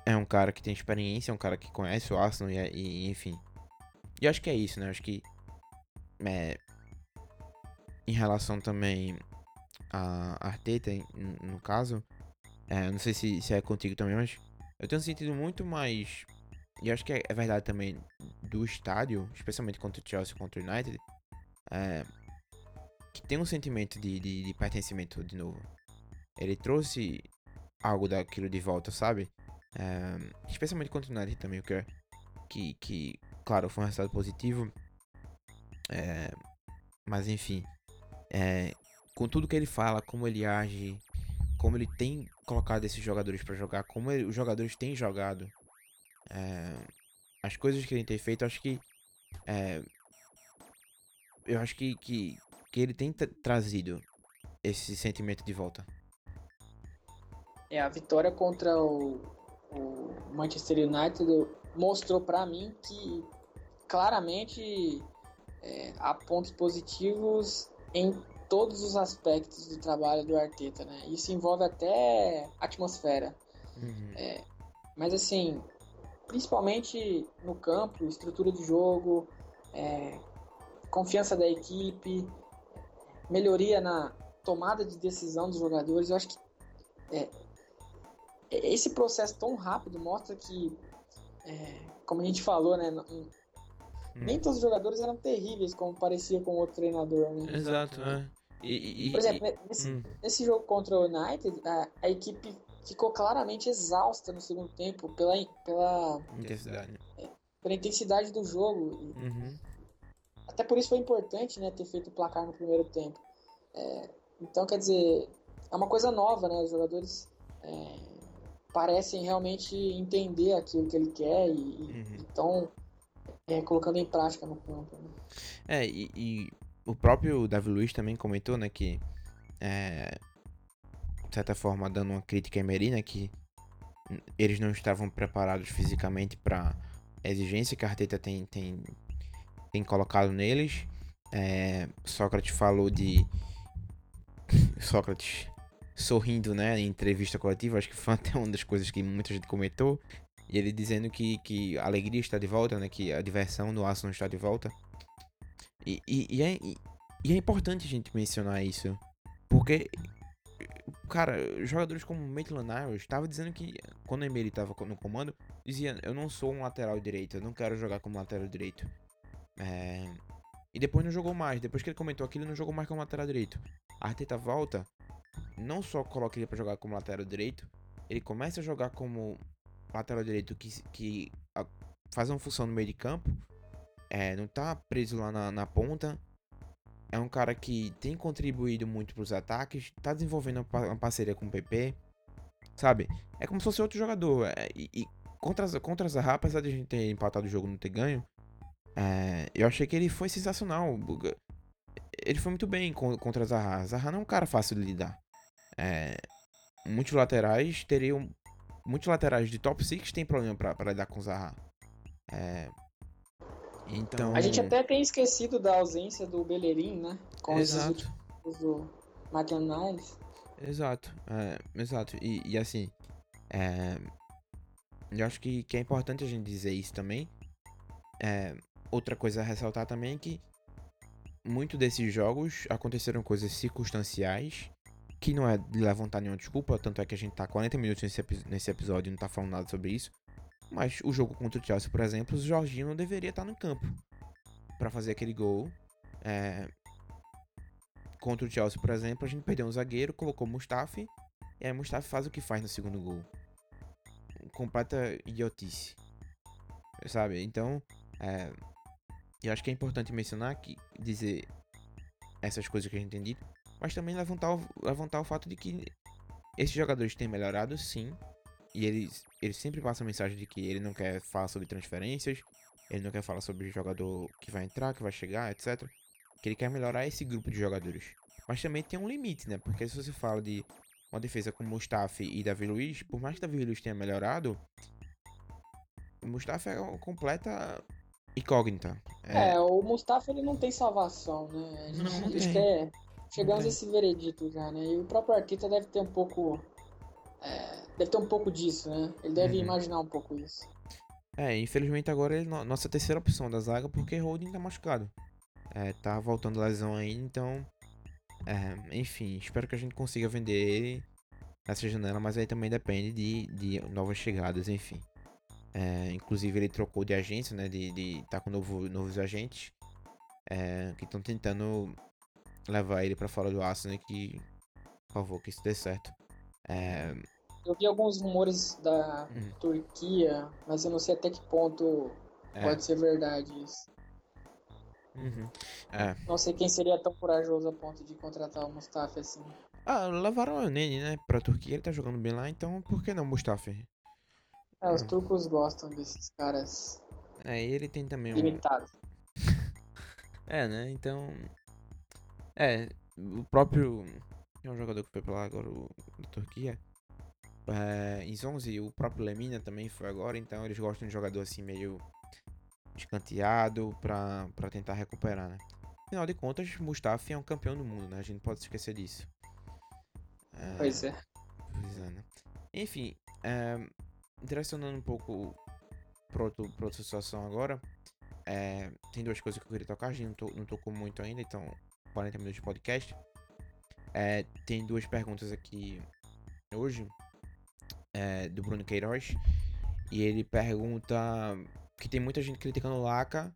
Speaker 1: é um cara que tem experiência, é um cara que conhece o Arsenal e, e enfim. E acho que é isso, né? Acho que é, em relação também a Arteta, no caso, é, não sei se, se é contigo também, mas eu tenho sentido muito mais. E acho que é, é verdade também do estádio, especialmente contra o Chelsea contra o United, é, que tem um sentimento de, de, de, pertencimento de novo. Ele trouxe algo daquilo de volta, sabe? É, especialmente contra o United também, que, é, que, que, claro, foi um resultado positivo. É, mas enfim, é, com tudo que ele fala, como ele age, como ele tem colocado esses jogadores para jogar, como ele, os jogadores têm jogado, é, as coisas que ele tem feito, acho que é, eu acho que, que, que ele tem trazido esse sentimento de volta.
Speaker 2: É, a vitória contra o, o Manchester United mostrou para mim que claramente é, há pontos positivos em todos os aspectos do trabalho do Arteta, né? Isso envolve até atmosfera.
Speaker 1: Uhum.
Speaker 2: É, mas assim, principalmente no campo, estrutura de jogo, é, confiança da equipe, melhoria na tomada de decisão dos jogadores. Eu acho que é, esse processo tão rápido mostra que, é, como a gente falou, né, Hum. Nem todos os jogadores eram terríveis, como parecia com outro treinador, né?
Speaker 1: Exato, é. E,
Speaker 2: e, Por exemplo, e, nesse, hum. nesse, jogo contra o United, a, a, equipe ficou claramente exausta no segundo tempo pela, pela
Speaker 1: intensidade,
Speaker 2: é, pela intensidade do jogo.
Speaker 1: Uhum.
Speaker 2: Até por isso foi importante né, ter feito o placar no primeiro tempo. É, então, quer dizer, é uma coisa nova, né? Os jogadores é, parecem realmente entender aquilo que ele quer e uhum. então é, colocando em prática no campo. Né?
Speaker 1: É, e, e, o próprio Davi Luiz também comentou, né, que é, certa forma dando uma crítica a Emery, né, que eles não estavam preparados fisicamente para a exigência que a Arteta tem, tem, tem colocado neles. É, Sócrates falou de [LAUGHS] Sócrates sorrindo, né, em entrevista coletiva, acho que foi [LAUGHS] até uma das coisas que muita gente comentou, e ele dizendo que, que a alegria está de volta, né? Que a diversão no Arsenal está de volta. E, e, e, é, e é importante a gente mencionar isso. Porque, cara, jogadores como Maitland Niles estava dizendo que quando o Emery estava no comando, dizia: Eu não sou um lateral direito, eu não quero jogar como lateral direito. É... E depois não jogou mais. Depois que ele comentou aquilo, não jogou mais como lateral direito. A Arteta volta, não só coloca ele para jogar como lateral direito, ele começa a jogar como lateral direito que, que faz uma função no meio de campo, é, não tá preso lá na, na ponta. É um cara que tem contribuído muito para os ataques, tá desenvolvendo uma parceria com o PP, sabe? É como se fosse outro jogador. É, e, e contra, contra Zaha, apesar de a gente ter empatado o jogo e não ter ganho, é, eu achei que ele foi sensacional. Ele foi muito bem contra Zaha. Zaha não é um cara fácil de lidar. É, muitos laterais teriam muitos laterais de top 6 têm problema para lidar com Zaha. É, então...
Speaker 2: A gente até tem esquecido da ausência do Bellerin, né?
Speaker 1: Com exato.
Speaker 2: os do Maitland Niles.
Speaker 1: Exato, é, exato. E, e assim, é, eu acho que, que é importante a gente dizer isso também. É, outra coisa a ressaltar também é que muito desses jogos aconteceram coisas circunstanciais que não é de levantar nenhuma desculpa, tanto é que a gente tá 40 minutos nesse, nesse episódio e não tá falando nada sobre isso. Mas o jogo contra o Chelsea, por exemplo, o Jorginho não deveria estar no campo para fazer aquele gol. É... Contra o Chelsea, por exemplo, a gente perdeu um zagueiro, colocou o Mustafi, e aí o Mustafi faz o que faz no segundo gol. Completa idiotice. Sabe? Então, é... eu acho que é importante mencionar que dizer essas coisas que a gente tem dito, mas também levantar o, levantar o fato de que esses jogadores têm melhorado, sim, e eles, eles sempre passam a mensagem de que ele não quer falar sobre transferências, ele não quer falar sobre jogador que vai entrar, que vai chegar, etc. Que ele quer melhorar esse grupo de jogadores. Mas também tem um limite, né? Porque se você fala de uma defesa como Mustafa e Davi Luiz, por mais que Davi Luiz tenha melhorado, o Mustafa é uma completa incógnita.
Speaker 2: É, é o Mustafa ele não tem salvação, né? A gente, não, não tem. Quer... Chegamos a esse veredito já, né? E o próprio Arteta deve ter um pouco é, deve ter um pouco disso, né? Ele deve uhum. imaginar um pouco isso.
Speaker 1: É, infelizmente agora ele é nossa terceira opção da zaga porque Holding tá machucado. É, tá voltando lesão aí, então. É, enfim, espero que a gente consiga vender ele nessa janela, mas aí também depende de, de novas chegadas, enfim. É, inclusive ele trocou de agência, né? De, de tá com novo, novos agentes é, que estão tentando levar ele para fora do Arsenal que, por favor, que isso dê certo. É,
Speaker 2: eu vi alguns rumores da hum. Turquia, mas eu não sei até que ponto é. pode ser verdade isso.
Speaker 1: Uhum. É.
Speaker 2: Não sei quem seria tão corajoso a ponto de contratar o Mustafa assim.
Speaker 1: Ah, levaram o Nene, né, pra Turquia, ele tá jogando bem lá, então por que não Mustafa?
Speaker 2: É, os turcos gostam desses caras.
Speaker 1: É, ele tem também
Speaker 2: um. Limitado. [LAUGHS]
Speaker 1: é, né, então. É, o próprio. Tem um jogador que foi pra lá agora, o da Turquia é, em 11 o próprio Lemina também foi agora, então eles gostam de jogador assim meio escanteado pra, pra tentar recuperar, né? Afinal de contas, Mustafa é um campeão do mundo, né? A gente pode esquecer disso.
Speaker 2: É, pois é.
Speaker 1: Pois é, né? Enfim, é, direcionando um pouco para outra situação agora, é, tem duas coisas que eu queria tocar, a gente não, to, não tocou muito ainda, então 40 minutos de podcast. É, tem duas perguntas aqui hoje é, do Bruno Queiroz. E ele pergunta que tem muita gente criticando o Laca.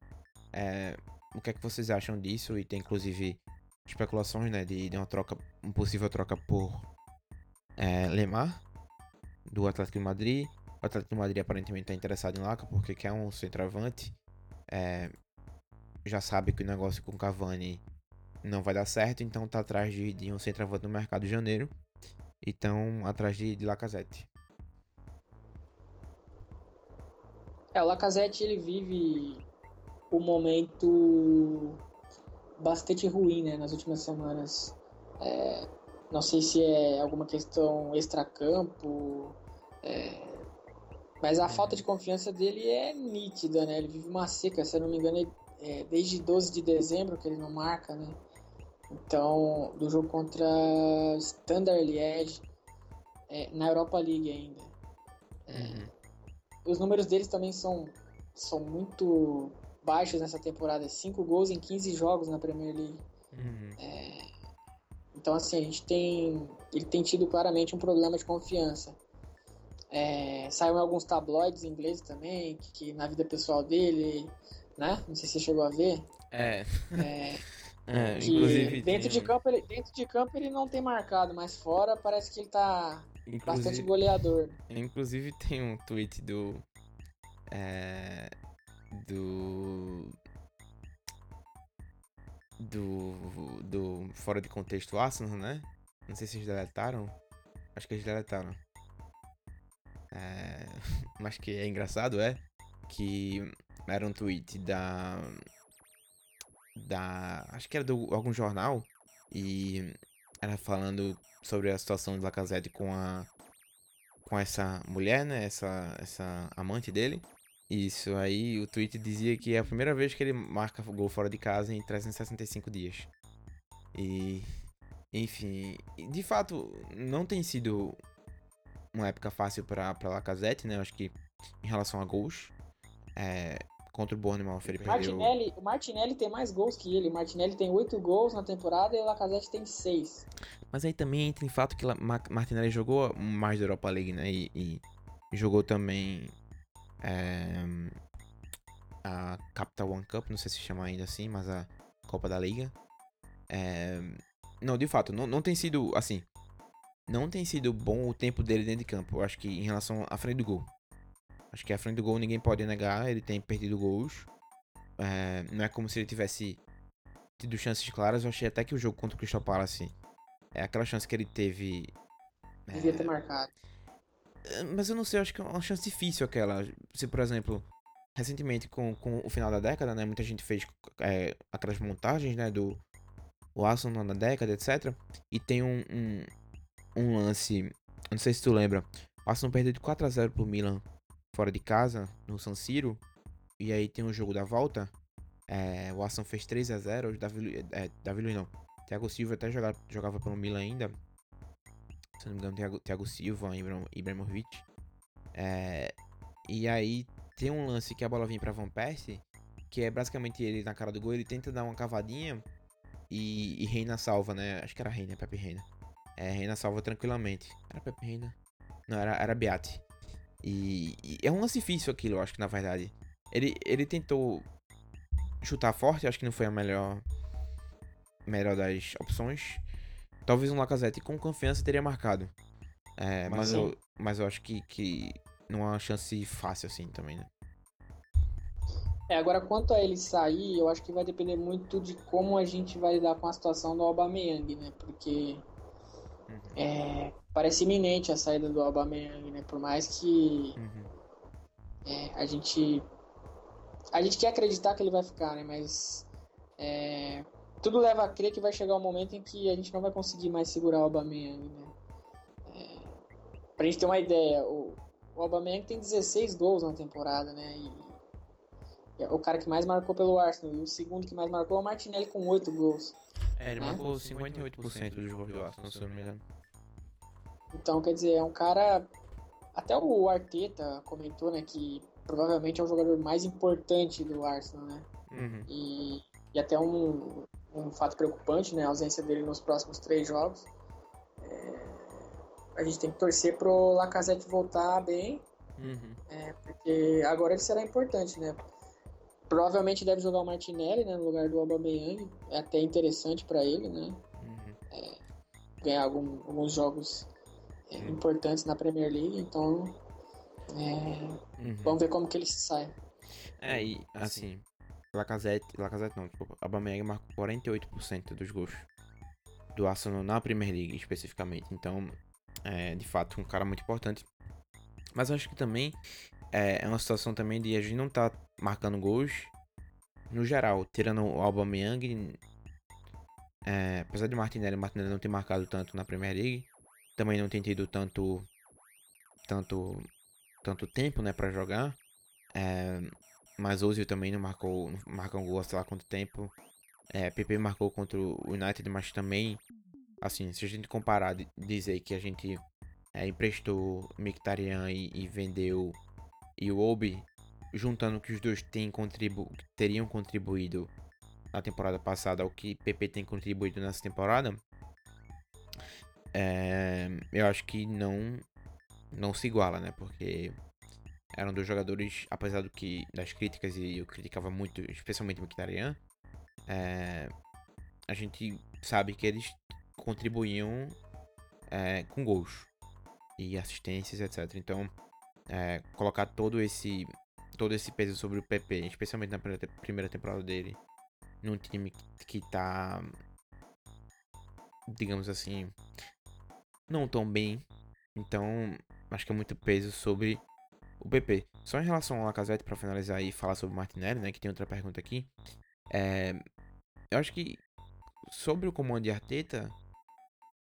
Speaker 1: É, o que é que vocês acham disso? E tem inclusive especulações né, de, de uma troca, uma possível troca por é, Lemar do Atlético de Madrid. O Atlético de Madrid aparentemente está interessado em Laca porque quer um centroavante. É, já sabe que o negócio com Cavani não vai dar certo, então tá atrás de, de um centroavante no mercado de janeiro. Então, atrás de, de Lacazette.
Speaker 2: É, o Lacazette ele vive um momento bastante ruim né, nas últimas semanas. É, não sei se é alguma questão extracampo, é, mas a falta de confiança dele é nítida, né? Ele vive uma seca, se eu não me engano, ele, é, desde 12 de dezembro que ele não marca, né? Então, do jogo contra Standard Liège, é, na Europa League ainda. É, uhum os números deles também são, são muito baixos nessa temporada. 5 gols em 15 jogos na Premier League. Uhum. É, então, assim, a gente tem. Ele tem tido claramente um problema de confiança. É, saiu em alguns tabloides ingleses também, que, que, na vida pessoal dele, né? Não sei se você chegou a ver.
Speaker 1: É.
Speaker 2: é, [LAUGHS] é inclusive. Dentro, de campo, ele, dentro de campo ele não tem marcado, mas fora parece que ele tá Inclusive, Bastante goleador.
Speaker 1: Inclusive tem um tweet do. É, do. Do. Do. Fora de contexto Arsenal, né? Não sei se eles deletaram. Acho que eles deletaram. É, [LAUGHS] mas que é engraçado, é. Que era um tweet da. Da. Acho que era de algum jornal. E era falando sobre a situação de Lacazette com a com essa mulher, né, essa essa amante dele. Isso aí, o tweet dizia que é a primeira vez que ele marca gol fora de casa em 365 dias. E enfim, de fato, não tem sido uma época fácil para para Lacazette, né? Eu acho que em relação a gols, é, contra o Bournemouth ele perdeu...
Speaker 2: Martinelli, o Martinelli tem mais gols que ele. O Martinelli tem 8 gols na temporada e o Lacazette tem 6.
Speaker 1: Mas aí também entra em fato que Martinelli jogou mais da Europa League, né? E, e jogou também é, a Capital One Cup, não sei se chama ainda assim, mas a Copa da Liga. É, não, de fato, não, não tem sido assim. Não tem sido bom o tempo dele dentro de campo. Eu acho que em relação à frente do gol. Acho que a frente do gol ninguém pode negar, ele tem perdido gols. É, não é como se ele tivesse tido chances claras. Eu achei até que o jogo contra o Crystal Palace é aquela chance que ele teve.
Speaker 2: Devia é, ter marcado.
Speaker 1: É, mas eu não sei, eu acho que é uma chance difícil aquela. Se, por exemplo, recentemente com, com o final da década, né? Muita gente fez é, aquelas montagens, né? Do o Arsenal na década, etc. E tem um, um, um lance. Não sei se tu lembra. O Arsenal perdeu de 4x0 pro Milan fora de casa, no San Siro. E aí tem o jogo da volta. É, o Arsenal fez 3 a 0 Davi, é, Davi Luiz não. Thiago Silva até jogava, jogava pelo Milan ainda. Se não me engano, Thiago, Thiago Silva, Ibram, Ibrahimovic. É, e aí tem um lance que a bola vem pra Van Persie. Que é basicamente ele na cara do gol. Ele tenta dar uma cavadinha. E, e Reina salva, né? Acho que era Reina, Pepe Reina. É, Reina salva tranquilamente. Era Pepe Reina? Não, era, era Beati. E, e, é um lance difícil aquilo, eu acho que na verdade. Ele, ele tentou chutar forte, acho que não foi a melhor melhor das opções. Talvez um Lacazette com confiança teria marcado. É, mas, mas eu, mas eu acho que, que não é uma chance fácil assim também, né?
Speaker 2: É, agora quanto a ele sair, eu acho que vai depender muito de como a gente vai lidar com a situação do Aubameyang, né? Porque uhum. é, parece iminente a saída do Aubameyang, né? Por mais que uhum. é, a gente a gente quer acreditar que ele vai ficar, né? Mas é, tudo leva a crer que vai chegar um momento em que a gente não vai conseguir mais segurar o Aubameyang, né? É, pra gente ter uma ideia, o, o Aubameyang tem 16 gols na temporada, né? E, é o cara que mais marcou pelo Arsenal. E o segundo que mais marcou é o Martinelli com 8 gols.
Speaker 1: É, ele né? marcou 58% dos gols do Arsenal, se eu não me engano.
Speaker 2: Então, quer dizer, é um cara. Até o Arteta comentou, né, que provavelmente é o jogador mais importante do Arsenal, né? Uhum. E, e até um, um fato preocupante, né, a ausência dele nos próximos três jogos. É, a gente tem que torcer pro Lacazette voltar bem, uhum. é, porque agora ele será importante, né? Provavelmente deve jogar o Martinelli né, no lugar do Aubameyang, é até interessante para ele, né? Uhum. É, ganhar algum, alguns jogos é, importantes na Premier League, então é, uhum. vamos ver como que ele sai.
Speaker 1: É, e assim, Lacazette, Lacazette não, desculpa, Aubameyang marcou 48% dos gols do Arsenal na Premier League especificamente, então é de fato um cara muito importante. Mas eu acho que também é, é uma situação também de a gente não tá marcando gols no geral, tirando o Aubameyang, é, apesar de Martinelli, Martinelli não ter marcado tanto na Premier League, também não tem tido tanto tanto tanto tempo, né, para jogar. É, mas Ozil também não marcou, marcou um gol, sei lá quanto tempo. É, PP marcou contra o United, mas também, assim, se a gente comparar, dizer que a gente é, emprestou Mkhitaryan e, e vendeu e o Obi, juntando que os dois têm contribu teriam contribuído na temporada passada ao que PP tem contribuído nessa temporada, é, eu acho que não não se iguala, né? Porque eram dois jogadores, apesar do que das críticas e eu criticava muito, especialmente o Mkhitaryan, é, a gente sabe que eles contribuíam é, com gols e assistências, etc. Então, é, colocar todo esse todo esse peso sobre o PP, especialmente na primeira temporada dele, num time que tá digamos assim, não tão bem. Então, acho que é muito peso sobre o PP. Só em relação ao Lacazette, para finalizar e falar sobre o Martinelli, né, que tem outra pergunta aqui. É, eu acho que sobre o comando de Arteta,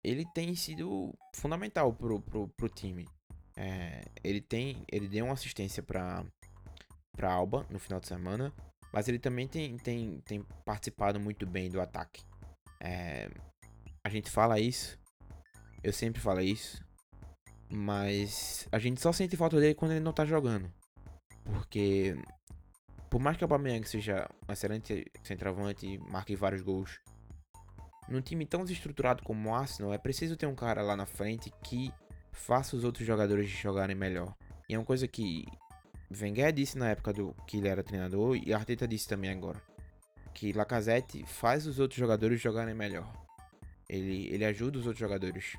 Speaker 1: ele tem sido fundamental pro, pro, pro time. É, ele tem, ele deu uma assistência para para Alba no final de semana, mas ele também tem, tem, tem participado muito bem do ataque. É, a gente fala isso, eu sempre falo isso, mas a gente só sente falta dele quando ele não tá jogando. Porque por mais que o Aubameyang seja um excelente centroavante e marque vários gols, num time tão desestruturado como o Arsenal, é preciso ter um cara lá na frente que faça os outros jogadores jogarem melhor. E é uma coisa que Wenger disse na época do que ele era treinador e Arteta disse também agora, que Lacazette faz os outros jogadores jogarem melhor. Ele, ele ajuda os outros jogadores.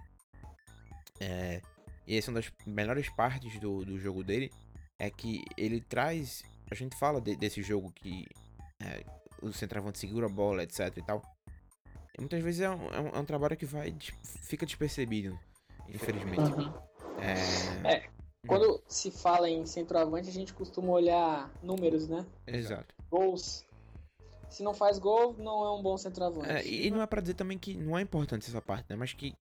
Speaker 1: É, e essa é uma das melhores partes do, do jogo dele, é que ele traz, a gente fala de, desse jogo que é, o centroavante segura a bola, etc e tal. E muitas vezes é um, é um, é um trabalho que vai fica despercebido, infelizmente.
Speaker 2: Uhum. É... é... Quando se fala em centroavante, a gente costuma olhar números, né?
Speaker 1: Exato.
Speaker 2: Gols. Se não faz gol, não é um bom centroavante.
Speaker 1: É, e não é pra dizer também que não é importante essa parte, né? Mas que.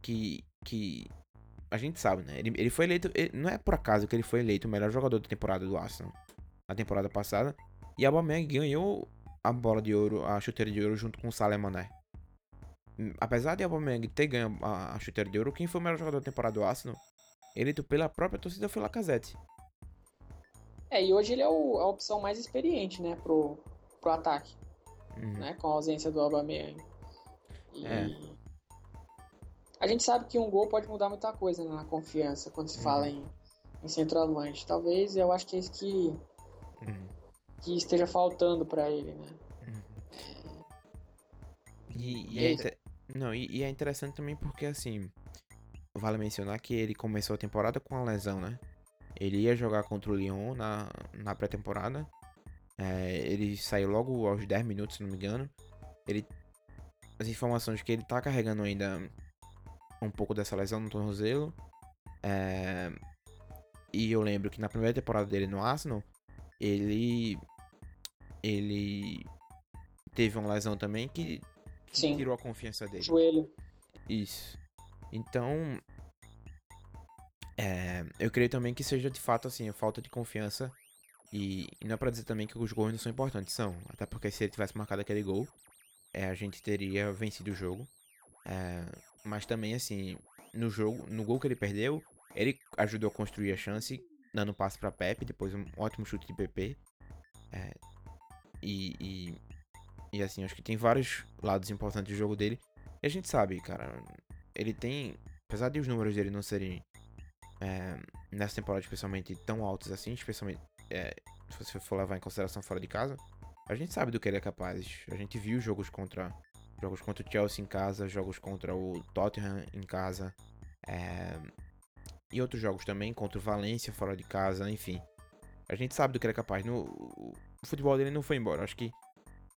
Speaker 1: Que. Que a gente sabe, né? Ele, ele foi eleito. Ele, não é por acaso que ele foi eleito o melhor jogador da temporada do Arsenal. Na temporada passada. E a Aubameyang ganhou a bola de ouro, a chuteira de ouro junto com o Salah Mané. Apesar de Aubameyang ter ganho a, a chuteira de ouro, quem foi o melhor jogador da temporada do Arsenal, eleito pela própria torcida, foi Lacazette.
Speaker 2: É, e hoje ele é o, a opção mais experiente, né, pro, pro ataque. Uhum. Né, com a ausência do Aubameyang. E... É. A gente sabe que um gol pode mudar muita coisa né, na confiança quando se uhum. fala em, em centroavante. Talvez eu acho que é isso que, uhum. que esteja faltando para ele, né?
Speaker 1: Uhum. E, e, é, não, e, e, é interessante também porque, assim, vale mencionar que ele começou a temporada com a lesão, né? Ele ia jogar contra o Lyon na, na pré-temporada. É, ele saiu logo aos 10 minutos, se não me engano. Ele, as informações que ele tá carregando ainda um pouco dessa lesão no tornozelo. É, e eu lembro que na primeira temporada dele no Arsenal, ele. Ele teve uma lesão também que Sim. tirou a confiança dele.
Speaker 2: Joelho.
Speaker 1: Isso. Então, é, eu creio também que seja de fato assim, a falta de confiança. E, e não é pra dizer também que os gols não são importantes, são. Até porque se ele tivesse marcado aquele gol, é, a gente teria vencido o jogo. É, mas também, assim, no jogo, no gol que ele perdeu, ele ajudou a construir a chance, dando passe para Pepe, depois um ótimo chute de PP. É, e, e, e, assim, acho que tem vários lados importantes do jogo dele. E a gente sabe, cara, ele tem, apesar de os números dele não serem é, nessa temporada especialmente tão altos assim, especialmente é, se você for levar em consideração fora de casa, a gente sabe do que ele é capaz. A gente viu jogos contra jogos contra o Chelsea em casa, jogos contra o Tottenham em casa, é... e outros jogos também, contra o Valência fora de casa, enfim. A gente sabe do que ele é capaz. No, o futebol dele não foi embora. Acho que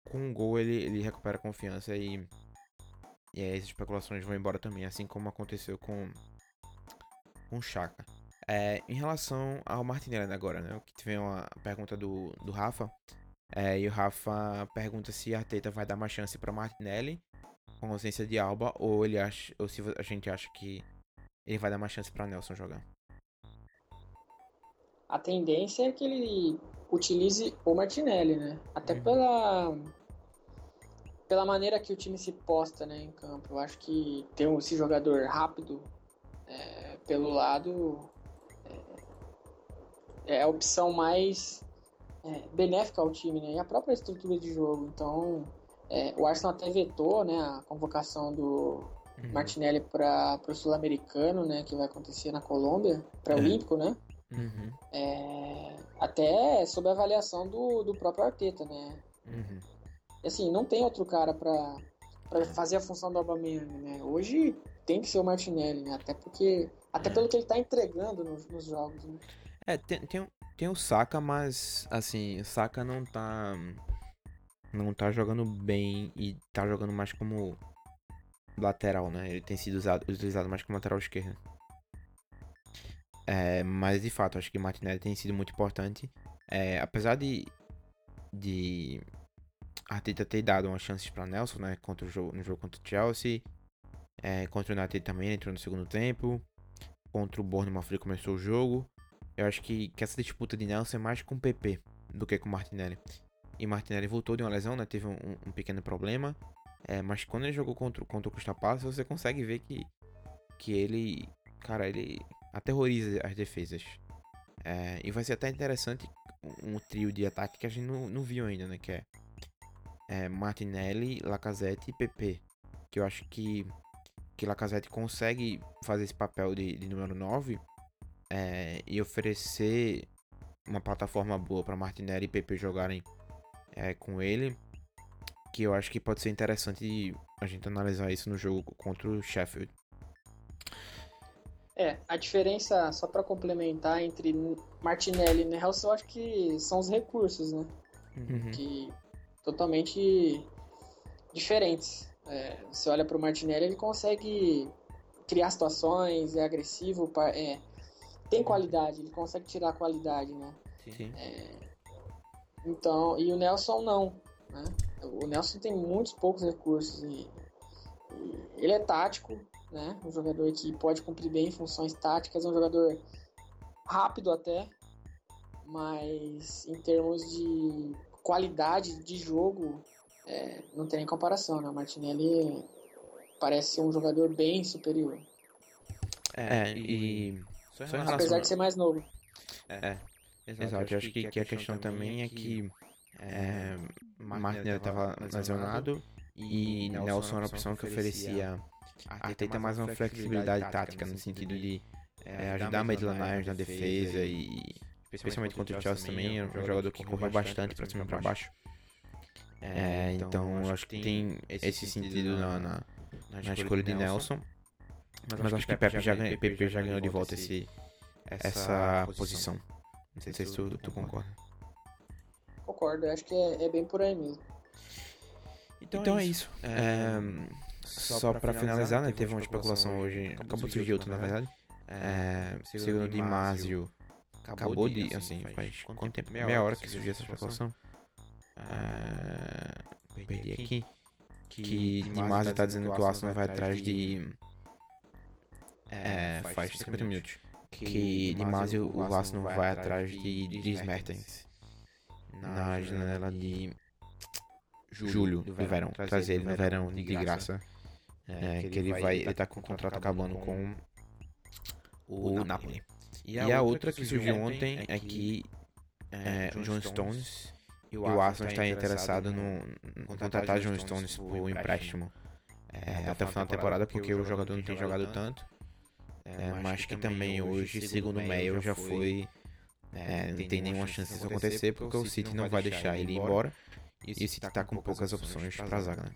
Speaker 1: com um gol ele, ele recupera a confiança e, e aí as especulações vão embora também, assim como aconteceu com, com o Chaka. É, em relação ao Martinelli agora, né? Que tiver uma pergunta do, do Rafa. É, e o Rafa pergunta se a Arteta vai dar uma chance para Martinelli com a ausência de Alba ou ele acha ou se a gente acha que ele vai dar uma chance para Nelson jogar.
Speaker 2: A tendência é que ele utilize o Martinelli, né? Até uhum. pela pela maneira que o time se posta, né, em campo. Eu acho que ter esse jogador rápido é, pelo lado é, é a opção mais é, benéfica ao time, né? E a própria estrutura de jogo. Então, é, o Arsenal até vetou, né, a convocação do uhum. Martinelli para o Sul-Americano, né, que vai acontecer na Colômbia, pré-olímpico, né? Uhum. É, até sob a avaliação do, do próprio Arteta, né? Uhum. Assim, não tem outro cara para fazer a função do Aubameyang, né? Hoje tem que ser o Martinelli, né? Até porque até é. pelo que ele está entregando nos, nos jogos, né?
Speaker 1: É, tem, tem, tem o Saka, mas assim, o Saka não tá. Não tá jogando bem e tá jogando mais como lateral, né? Ele tem sido usado, utilizado mais como lateral esquerdo. É, mas de fato, acho que Martinelli tem sido muito importante. É, apesar de. de Arteta ter dado umas chances para Nelson, né? Contra o jogo, no jogo contra o Chelsea. É, contra o United também, entrou no segundo tempo. Contra o Bournemouth ele começou o jogo. Eu acho que, que essa disputa de Nelson é mais com o PP do que com o Martinelli. E Martinelli voltou de uma lesão, né? Teve um, um pequeno problema. É, mas quando ele jogou contra, contra o Crystal Palace, você consegue ver que, que ele. Cara, ele aterroriza as defesas. É, e vai ser até interessante um trio de ataque que a gente não, não viu ainda, né? Que é, é Martinelli, Lacazette e PP. Que eu acho que, que Lacazette consegue fazer esse papel de, de número 9 é, e oferecer uma plataforma boa para Martinelli e PP jogarem é, com ele. Que eu acho que pode ser interessante a gente analisar isso no jogo contra o Sheffield.
Speaker 2: É, a diferença, só para complementar, entre Martinelli e Nelson, eu acho que são os recursos, né? Uhum. Que totalmente diferentes. É, você olha para o Martinelli, ele consegue criar situações, é agressivo, é, tem qualidade, ele consegue tirar a qualidade, né? Sim. É, então, e o Nelson não, né? O Nelson tem muitos poucos recursos e, e ele é tático, né? Um jogador que pode cumprir bem funções táticas, é um jogador rápido até, mas em termos de qualidade de jogo, é, não tem nem comparação, né? O Martinelli parece ser um jogador bem superior.
Speaker 1: É, e.
Speaker 2: Só Apesar relação... de ser mais novo.
Speaker 1: É, exato. exato. Eu acho que, que a questão também é que. É, Martinelli estava lesionado e Nelson era a opção que oferecia Arteta mais uma flexibilidade tática, no sentido de é, ajudar Maitland Niles na defesa e especialmente contra o Chelsea também, é um jogador que correu bastante para cima e para baixo. É, então eu acho que tem esse sentido na, na, na escolha de Nelson. Mas, mas acho que Pepe já, ganha, Pepe já ganhou de volta esse, essa posição. Não sei se tu, tu concorda.
Speaker 2: Concordo, acho que é, é bem por aí mesmo.
Speaker 1: Então, então é isso. É, é só, só para finalizar, né? Teve uma especulação hoje. Acabou de surgir outra, na verdade. É, segundo de Márcio, acabou de. Assim, faz quanto tempo? Meia hora que surgiu essa especulação. É, perdi aqui. Que Dimásio tá dizendo que o Arsenal vai atrás de. É, faz 50 minutos. Que Dimásio, o Arsenal vai atrás de Dries Mertens. Na janela de julho do verão. Trazer ele no verão de graça. É, que ele vai. Ele tá com o contrato acabando com o Napoli. E a, outra que surgiu ontem é que é, John Stones e o Arsenal está interessado no, no contratar John Stones por empréstimo é, até o final da temporada, porque o jogador não tem jogado tanto. É, mas que também hoje, segundo o Mail, já foi. É, não tem nenhuma chance disso acontecer, porque o City não vai deixar ele ir embora. E o City está com poucas opções para a zaga, né?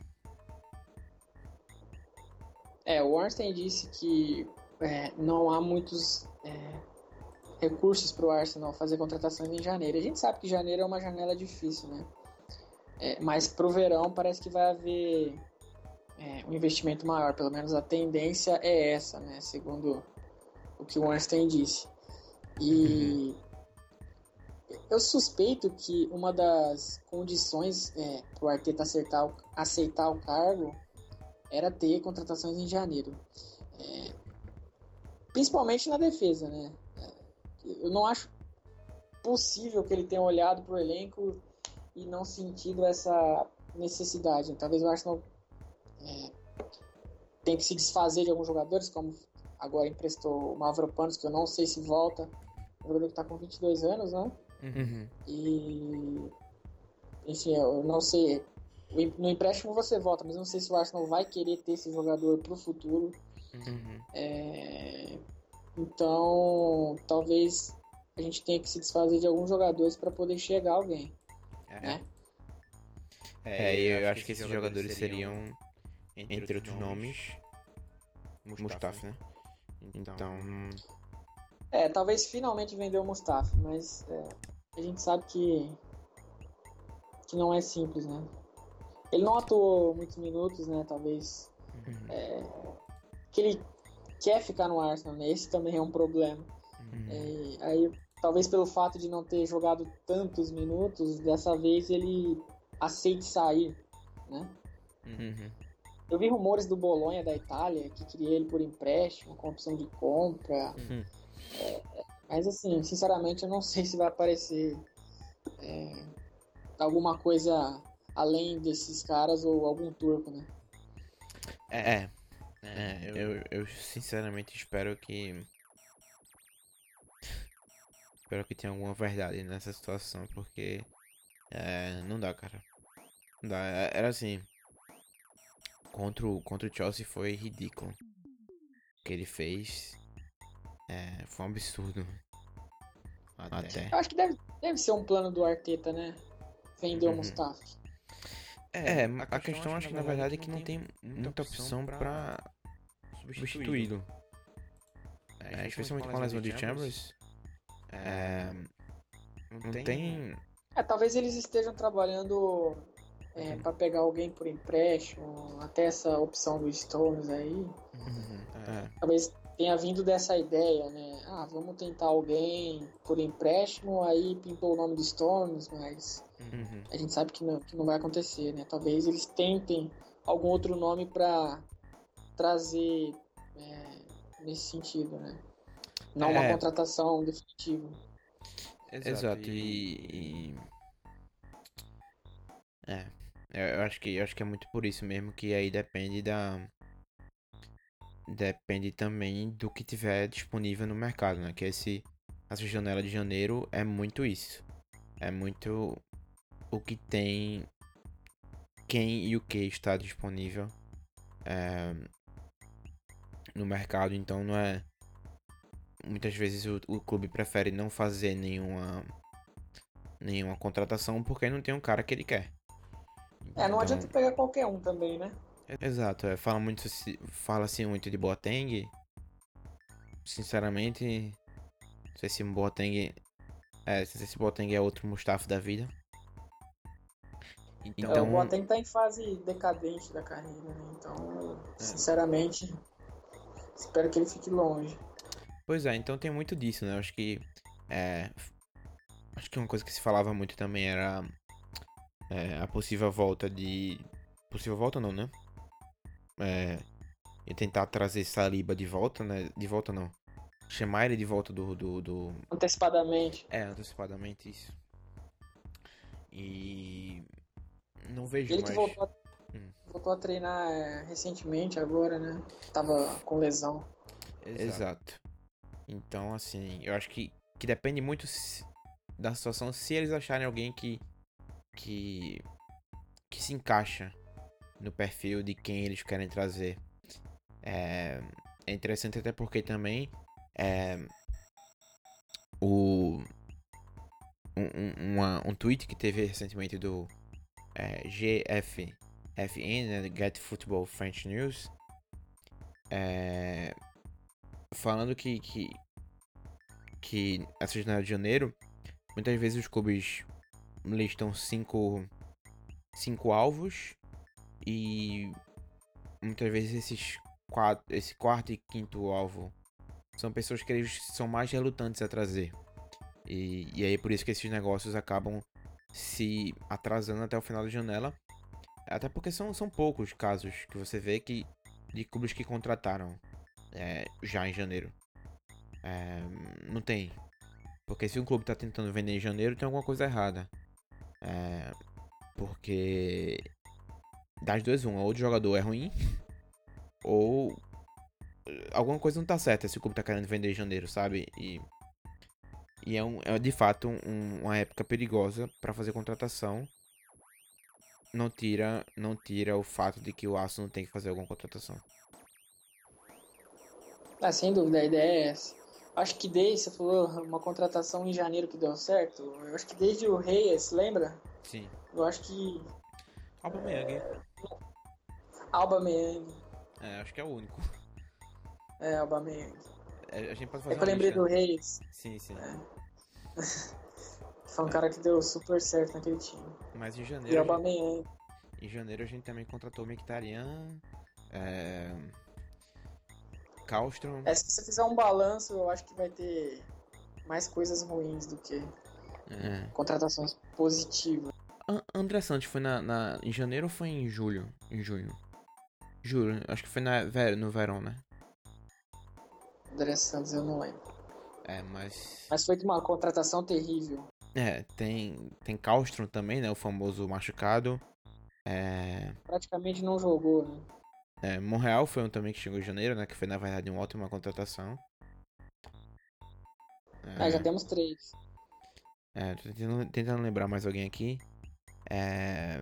Speaker 2: É, o Ornstein disse que é, não há muitos é, recursos para o Arsenal fazer contratações em janeiro. A gente sabe que janeiro é uma janela difícil, né? É, mas para o verão parece que vai haver é, um investimento maior. Pelo menos a tendência é essa, né? Segundo o que o Ornstein disse. E eu suspeito que uma das condições é, para o Arteta acertar, aceitar o cargo era ter contratações em janeiro. É, principalmente na defesa, né? Eu não acho possível que ele tenha olhado para o elenco e não sentido essa necessidade. Talvez o Arsenal é, tenha que se desfazer de alguns jogadores, como agora emprestou o Mavropanos, que eu não sei se volta. Um jogador que está com 22 anos, né? Uhum. E. Enfim, eu não sei no empréstimo você volta, mas não sei se o Arsenal vai querer ter esse jogador pro futuro. Uhum. É, então, talvez a gente tenha que se desfazer de alguns jogadores para poder chegar alguém. É. Né?
Speaker 1: É, eu, eu acho que esses jogadores seriam, entre outros nomes, Mustafa, né? Então.
Speaker 2: É, talvez finalmente vender o Mustafa, mas é, a gente sabe que, que não é simples, né? Ele não atuou muitos minutos, né? Talvez. Uhum. É, que ele quer ficar no Arsenal, né? Esse também é um problema. Uhum. É, aí, talvez pelo fato de não ter jogado tantos minutos, dessa vez ele aceite sair, né? Uhum. Eu vi rumores do Bolonha da Itália que queria ele por empréstimo, com opção de compra. Uhum. É, mas assim, sinceramente, eu não sei se vai aparecer é, alguma coisa além desses caras ou algum turco, né?
Speaker 1: É, é, é eu, eu sinceramente espero que Espero que tenha alguma verdade nessa situação, porque é, não dá, cara. Não dá. É, era assim. Contra o, contra o Chelsea foi ridículo. O que ele fez é, foi um absurdo. Até.
Speaker 2: Eu acho que deve, deve ser um plano do Arteta, né? Vender o
Speaker 1: Uhum.
Speaker 2: Mustafa.
Speaker 1: É, a questão acho que na verdade é que não tem muita opção pra substituí-lo. É, especialmente com a lesão de Chambers. É, não tem.
Speaker 2: É, talvez eles estejam trabalhando é,
Speaker 1: Uhum.
Speaker 2: para pegar alguém por empréstimo, até essa opção do Stones aí.
Speaker 1: Uhum, é.
Speaker 2: Talvez tenha vindo dessa ideia, né? Ah, vamos tentar alguém por empréstimo, aí pintou o nome do Stones, mas
Speaker 1: Uhum.
Speaker 2: a gente sabe que não, que não vai acontecer, né? Talvez eles tentem algum outro nome para trazer é, nesse sentido, né? Não uma
Speaker 1: É.
Speaker 2: contratação definitiva.
Speaker 1: Exato, e, e- É, eu acho que eu acho que é muito por isso mesmo que aí depende da depende também do que tiver disponível no mercado, né? Que esse essa janela de janeiro é muito isso. É muito o que tem quem e o que está disponível é, no mercado, então não é muitas vezes o, o clube prefere não fazer nenhuma nenhuma contratação porque não tem um cara que ele quer.
Speaker 2: É, não
Speaker 1: Então-
Speaker 2: adianta pegar qualquer um também, né?
Speaker 1: Exato, é, fala muito se- fala-se muito de Boateng. Sinceramente, não sei se Boateng é, não sei se Boateng é outro Mustafa da vida.
Speaker 2: É,
Speaker 1: Então,
Speaker 2: o Boateng tá em fase decadente da carreira, né? Então, sinceramente, espero que ele fique longe.
Speaker 1: Pois é, então tem muito disso, né? Eu acho que. É, acho que uma coisa que se falava muito também era é, a possível volta de. Possível volta não, né? É, e tentar trazer Saliba de volta, né? De volta não. Chamar ele de volta do. do, do...
Speaker 2: Antecipadamente.
Speaker 1: É, antecipadamente isso. E. Não vejo
Speaker 2: Ele que
Speaker 1: mais.
Speaker 2: voltou a,
Speaker 1: Hum.
Speaker 2: voltou a treinar é, recentemente agora, né? Tava com lesão.
Speaker 1: Exato. Então, assim, eu acho que, que depende muito se- da situação. Se eles acharem alguém que, que, que se encaixa no perfil de quem eles querem trazer. É, é interessante até porque também é, o, um, um, uma- um tweet que teve recentemente do é, GFFN, né, Get Football French News, é, falando que, que, que essa janela de janeiro, muitas vezes os clubes listam cinco, cinco alvos e muitas vezes esses quatro, esse quarto e quinto alvo são pessoas que eles são mais relutantes a trazer. E, e aí por isso que esses negócios acabam se atrasando até o final da janela. Até porque são, são poucos casos que você vê que de clubes que contrataram é, já em janeiro. É, não tem. Porque se um clube tá tentando vender em janeiro, tem alguma coisa errada. É, porque das duas, uma, ou o jogador é ruim, [LAUGHS] ou alguma coisa não tá certa se o clube tá querendo vender em janeiro, sabe? E, e é, um, é de fato um- uma época perigosa para fazer contratação. Não tira, não tira o fato de que o Arsenal tem que fazer alguma contratação.
Speaker 2: Ah, sem dúvida, a ideia é essa. Acho que desde, você falou, uma contratação em janeiro que deu certo. Eu acho que desde o Reyes, lembra?
Speaker 1: Sim.
Speaker 2: Eu acho que
Speaker 1: Aubameyang.
Speaker 2: Alba Meyang.
Speaker 1: É, acho que é o único.
Speaker 2: É, Alba Meyang.
Speaker 1: É, a gente pode fazer
Speaker 2: É que eu lembrei
Speaker 1: lista.
Speaker 2: do Reyes.
Speaker 1: Sim, sim. [LAUGHS]
Speaker 2: Foi um cara que deu super certo naquele time.
Speaker 1: Mas em
Speaker 2: E
Speaker 1: janeiro, a
Speaker 2: Alba
Speaker 1: gente,
Speaker 2: Meyang.
Speaker 1: em janeiro a gente também contratou Mkhitaryan, é... Kallstrom.
Speaker 2: É, se você fizer um balanço, eu acho que vai ter mais coisas ruins do que
Speaker 1: É.
Speaker 2: contratações positivas.
Speaker 1: An- André Santos foi na, na- em janeiro ou foi em julho? Em junho? Juro, acho que foi na, no verão, né?
Speaker 2: André Santos, eu não lembro.
Speaker 1: É, mas.
Speaker 2: Mas foi uma contratação terrível.
Speaker 1: É, tem, tem Kallstrom também, né? O famoso machucado. É,
Speaker 2: Praticamente não jogou, né?
Speaker 1: É, Monreal foi um também que chegou em janeiro, né? Que foi na verdade uma ótima contratação.
Speaker 2: Ah, já temos três.
Speaker 1: É, tô tentando, tentando lembrar mais alguém aqui. É,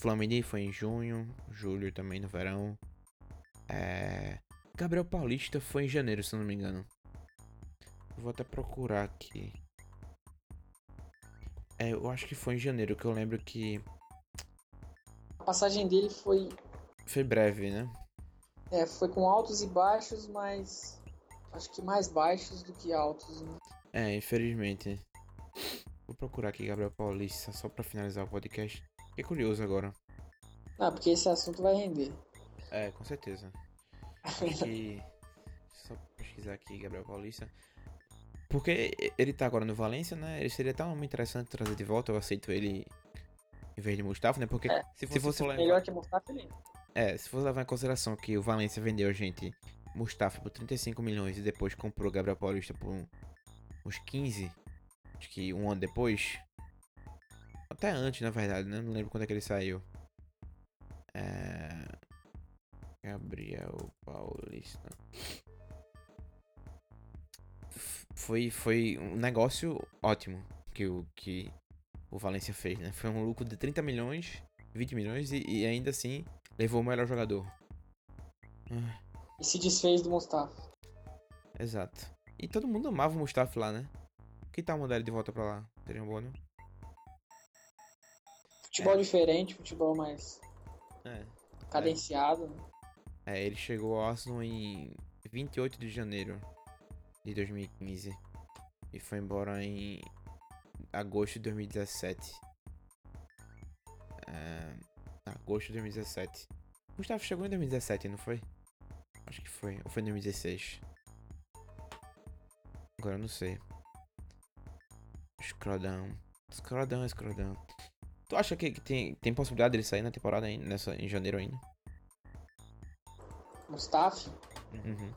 Speaker 1: Flamini foi em junho, julho também no verão. É, Gabriel Paulista foi em janeiro, se não me engano. Vou até procurar aqui. É, eu acho que foi em janeiro, que eu lembro que
Speaker 2: A passagem dele foi,
Speaker 1: foi breve, né?
Speaker 2: é, foi com altos e baixos, mas acho que mais baixos do que altos. Né?
Speaker 1: É, infelizmente. Vou procurar aqui Gabriel Paulista só pra finalizar o podcast. Fiquei curioso agora.
Speaker 2: Ah, porque esse assunto vai render.
Speaker 1: É, com certeza. Que. Só pesquisar aqui, Gabriel Paulista. Porque ele tá agora no Valência, né? Ele seria tão interessante trazer de volta. Eu aceito ele em vez de Mustafa, né? Porque
Speaker 2: É,
Speaker 1: se, fosse for levar-
Speaker 2: Melhor que Mustafa, ele
Speaker 1: É, se for levar em consideração que o Valência vendeu a gente Mustafa por 35 milhões e depois comprou Gabriel Paulista por uns 15, acho que um ano depois. Até antes, na verdade, né? Não lembro quando é que ele saiu. É... Gabriel Paulista. Foi, foi um negócio ótimo que o, que o Valência fez, né? Foi um lucro de 30 milhões, 20 milhões e, e ainda assim levou o melhor jogador.
Speaker 2: E se desfez do Mustafa.
Speaker 1: exato. E todo mundo amava o Mustafa lá, né? Que tal mandar ele de volta pra lá? Seria um bom, né?
Speaker 2: Futebol diferente, futebol mais
Speaker 1: É.
Speaker 2: cadenciado. né?
Speaker 1: É, ele chegou ao Arsenal em 28 de janeiro de 2015 e foi embora em agosto de 2017. É, agosto de 2017. Gustavo chegou em 2017, não foi? Acho que foi. Ou foi em 2016? Agora eu não sei. Down, scroll down. Tu acha que, que tem, tem possibilidade dele sair na temporada ainda, nessa, em janeiro ainda?
Speaker 2: Mustafa,
Speaker 1: Uhum.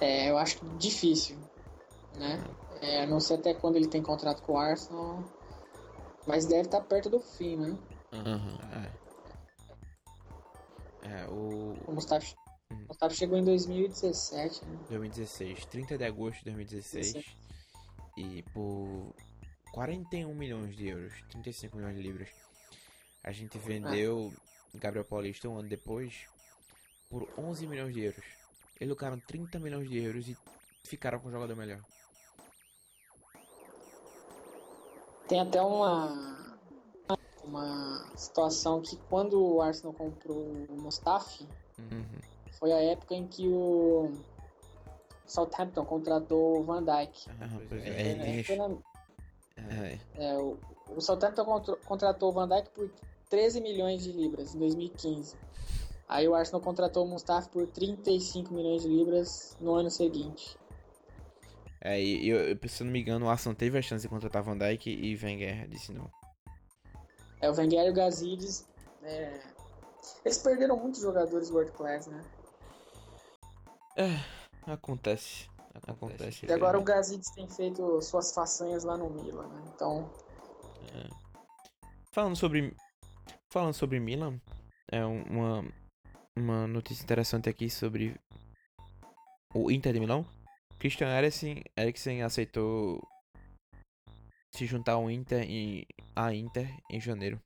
Speaker 2: é, eu acho difícil, né? É, não sei até quando ele tem contrato com o Arsenal, mas deve estar perto do fim, né?
Speaker 1: Aham, é. É, o
Speaker 2: O Mustafa,
Speaker 1: Hum.
Speaker 2: Mustafa chegou em 2017, né?
Speaker 1: 2016, 30 de agosto de 2016, e por 41 milhões de euros, 35 milhões de libras, a gente vendeu Gabriel Paulista um ano depois por 11 milhões de euros. Eles lucraram 30 milhões de euros e ficaram com o jogador melhor.
Speaker 2: Tem até uma uma situação que quando o Arsenal comprou o Mustafi,
Speaker 1: Uhum.
Speaker 2: foi a época em que o Southampton contratou o Van Dijk.
Speaker 1: Pois é,
Speaker 2: É,
Speaker 1: tinha-
Speaker 2: na-
Speaker 1: é,
Speaker 2: é, o, o Southampton contro- contratou o Van Dijk por 13 milhões de libras em 2015. Aí o Arsenal contratou o Mustafi por 35 milhões de libras no ano seguinte.
Speaker 1: É, e eu, eu, se eu não me engano, o Arsenal teve a chance de contratar Van Dijk e Wenger disse não.
Speaker 2: É, o Wenger e o Gazidis, é, eles perderam muitos jogadores world class, né?
Speaker 1: Acontece. Acontece.
Speaker 2: E agora o Gazidis tem feito suas façanhas lá no Milan, né? Então,
Speaker 1: Falando sobre. Falando sobre Milan, é um- uma, uma notícia interessante aqui sobre o Inter de Milão. Christian Eriksen, Eriksen aceitou se juntar ao Inter em, a Inter em janeiro.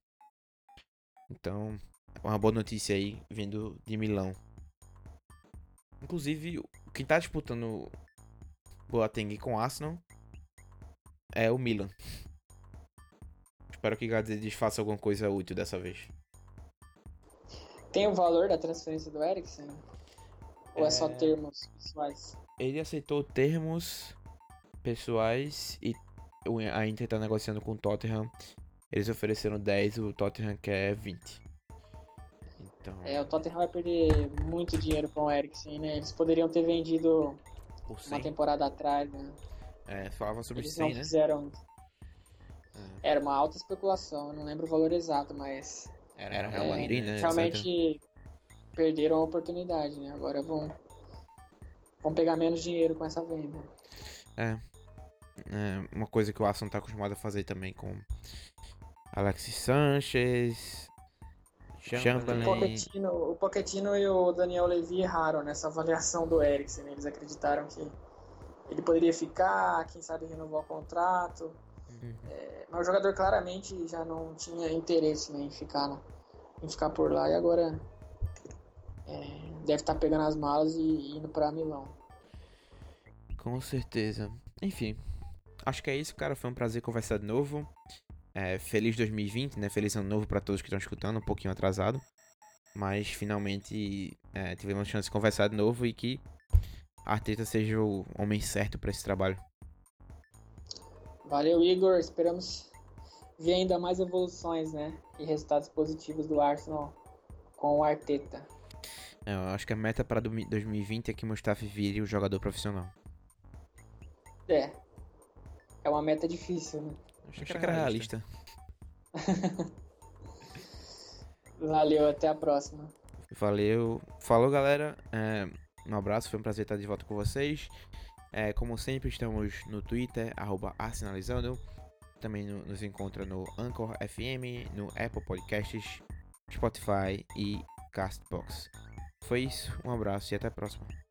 Speaker 1: Então, uma boa notícia aí vindo de Milão. Inclusive, quem tá disputando Boateng com Arsenal é o Milan. Espero que Gades faça alguma coisa útil dessa vez.
Speaker 2: tem o valor da transferência do Eriksen? Ou é só
Speaker 1: É.
Speaker 2: termos pessoais?
Speaker 1: Ele aceitou termos pessoais e a Inter tá negociando com o Tottenham. Eles ofereceram 10, o Tottenham quer 20. Então,
Speaker 2: É, o Tottenham vai perder muito dinheiro com o Eriksen, né? Eles poderiam ter vendido uma
Speaker 1: 100.
Speaker 2: temporada atrás, né?
Speaker 1: É, falava sobre
Speaker 2: Eles
Speaker 1: 100,
Speaker 2: não
Speaker 1: né?
Speaker 2: fizeram.
Speaker 1: É.
Speaker 2: Era uma alta especulação, não lembro o valor exato, mas
Speaker 1: Era Real
Speaker 2: é,
Speaker 1: Madrid, né?
Speaker 2: realmente perderam a oportunidade, né? Agora vão, vão pegar menos dinheiro com essa venda.
Speaker 1: É, uma coisa que o Arsenal tá acostumado a fazer também com Alexis Sanchez, Chamberlain.
Speaker 2: O Pochettino, o Pochettino e o Daniel Levy erraram nessa avaliação do Eriksen. Eles acreditaram que ele poderia ficar, quem sabe renovar o contrato.
Speaker 1: Uhum.
Speaker 2: É, mas o jogador claramente já não tinha interesse né, em, ficar, em ficar por lá e agora é, deve estar pegando as malas e indo para Milão.
Speaker 1: Com certeza. Enfim, acho que é isso, cara. Foi um prazer conversar de novo. É, feliz 2020, né? Feliz ano novo pra todos que estão escutando, um pouquinho atrasado. Mas finalmente é, tivemos a chance de conversar de novo e que Arteta seja o homem certo pra esse trabalho.
Speaker 2: Valeu, Igor. Esperamos ver ainda mais evoluções né, e resultados positivos do Arsenal com o Arteta.
Speaker 1: É, eu acho que a meta para 2020 é que Mustafa vire o jogador profissional.
Speaker 2: É, é uma meta difícil. Né?
Speaker 1: Acho que era realista. [LAUGHS]
Speaker 2: Valeu, até a próxima.
Speaker 1: Valeu. Falou, galera. É, um abraço, foi um prazer estar de volta com vocês. É, como sempre, estamos no Twitter, arroba Arsenalizando. Também no- nos encontra no Anchor FM, no Apple Podcasts, Spotify e Castbox. Foi isso, um abraço e até a próxima.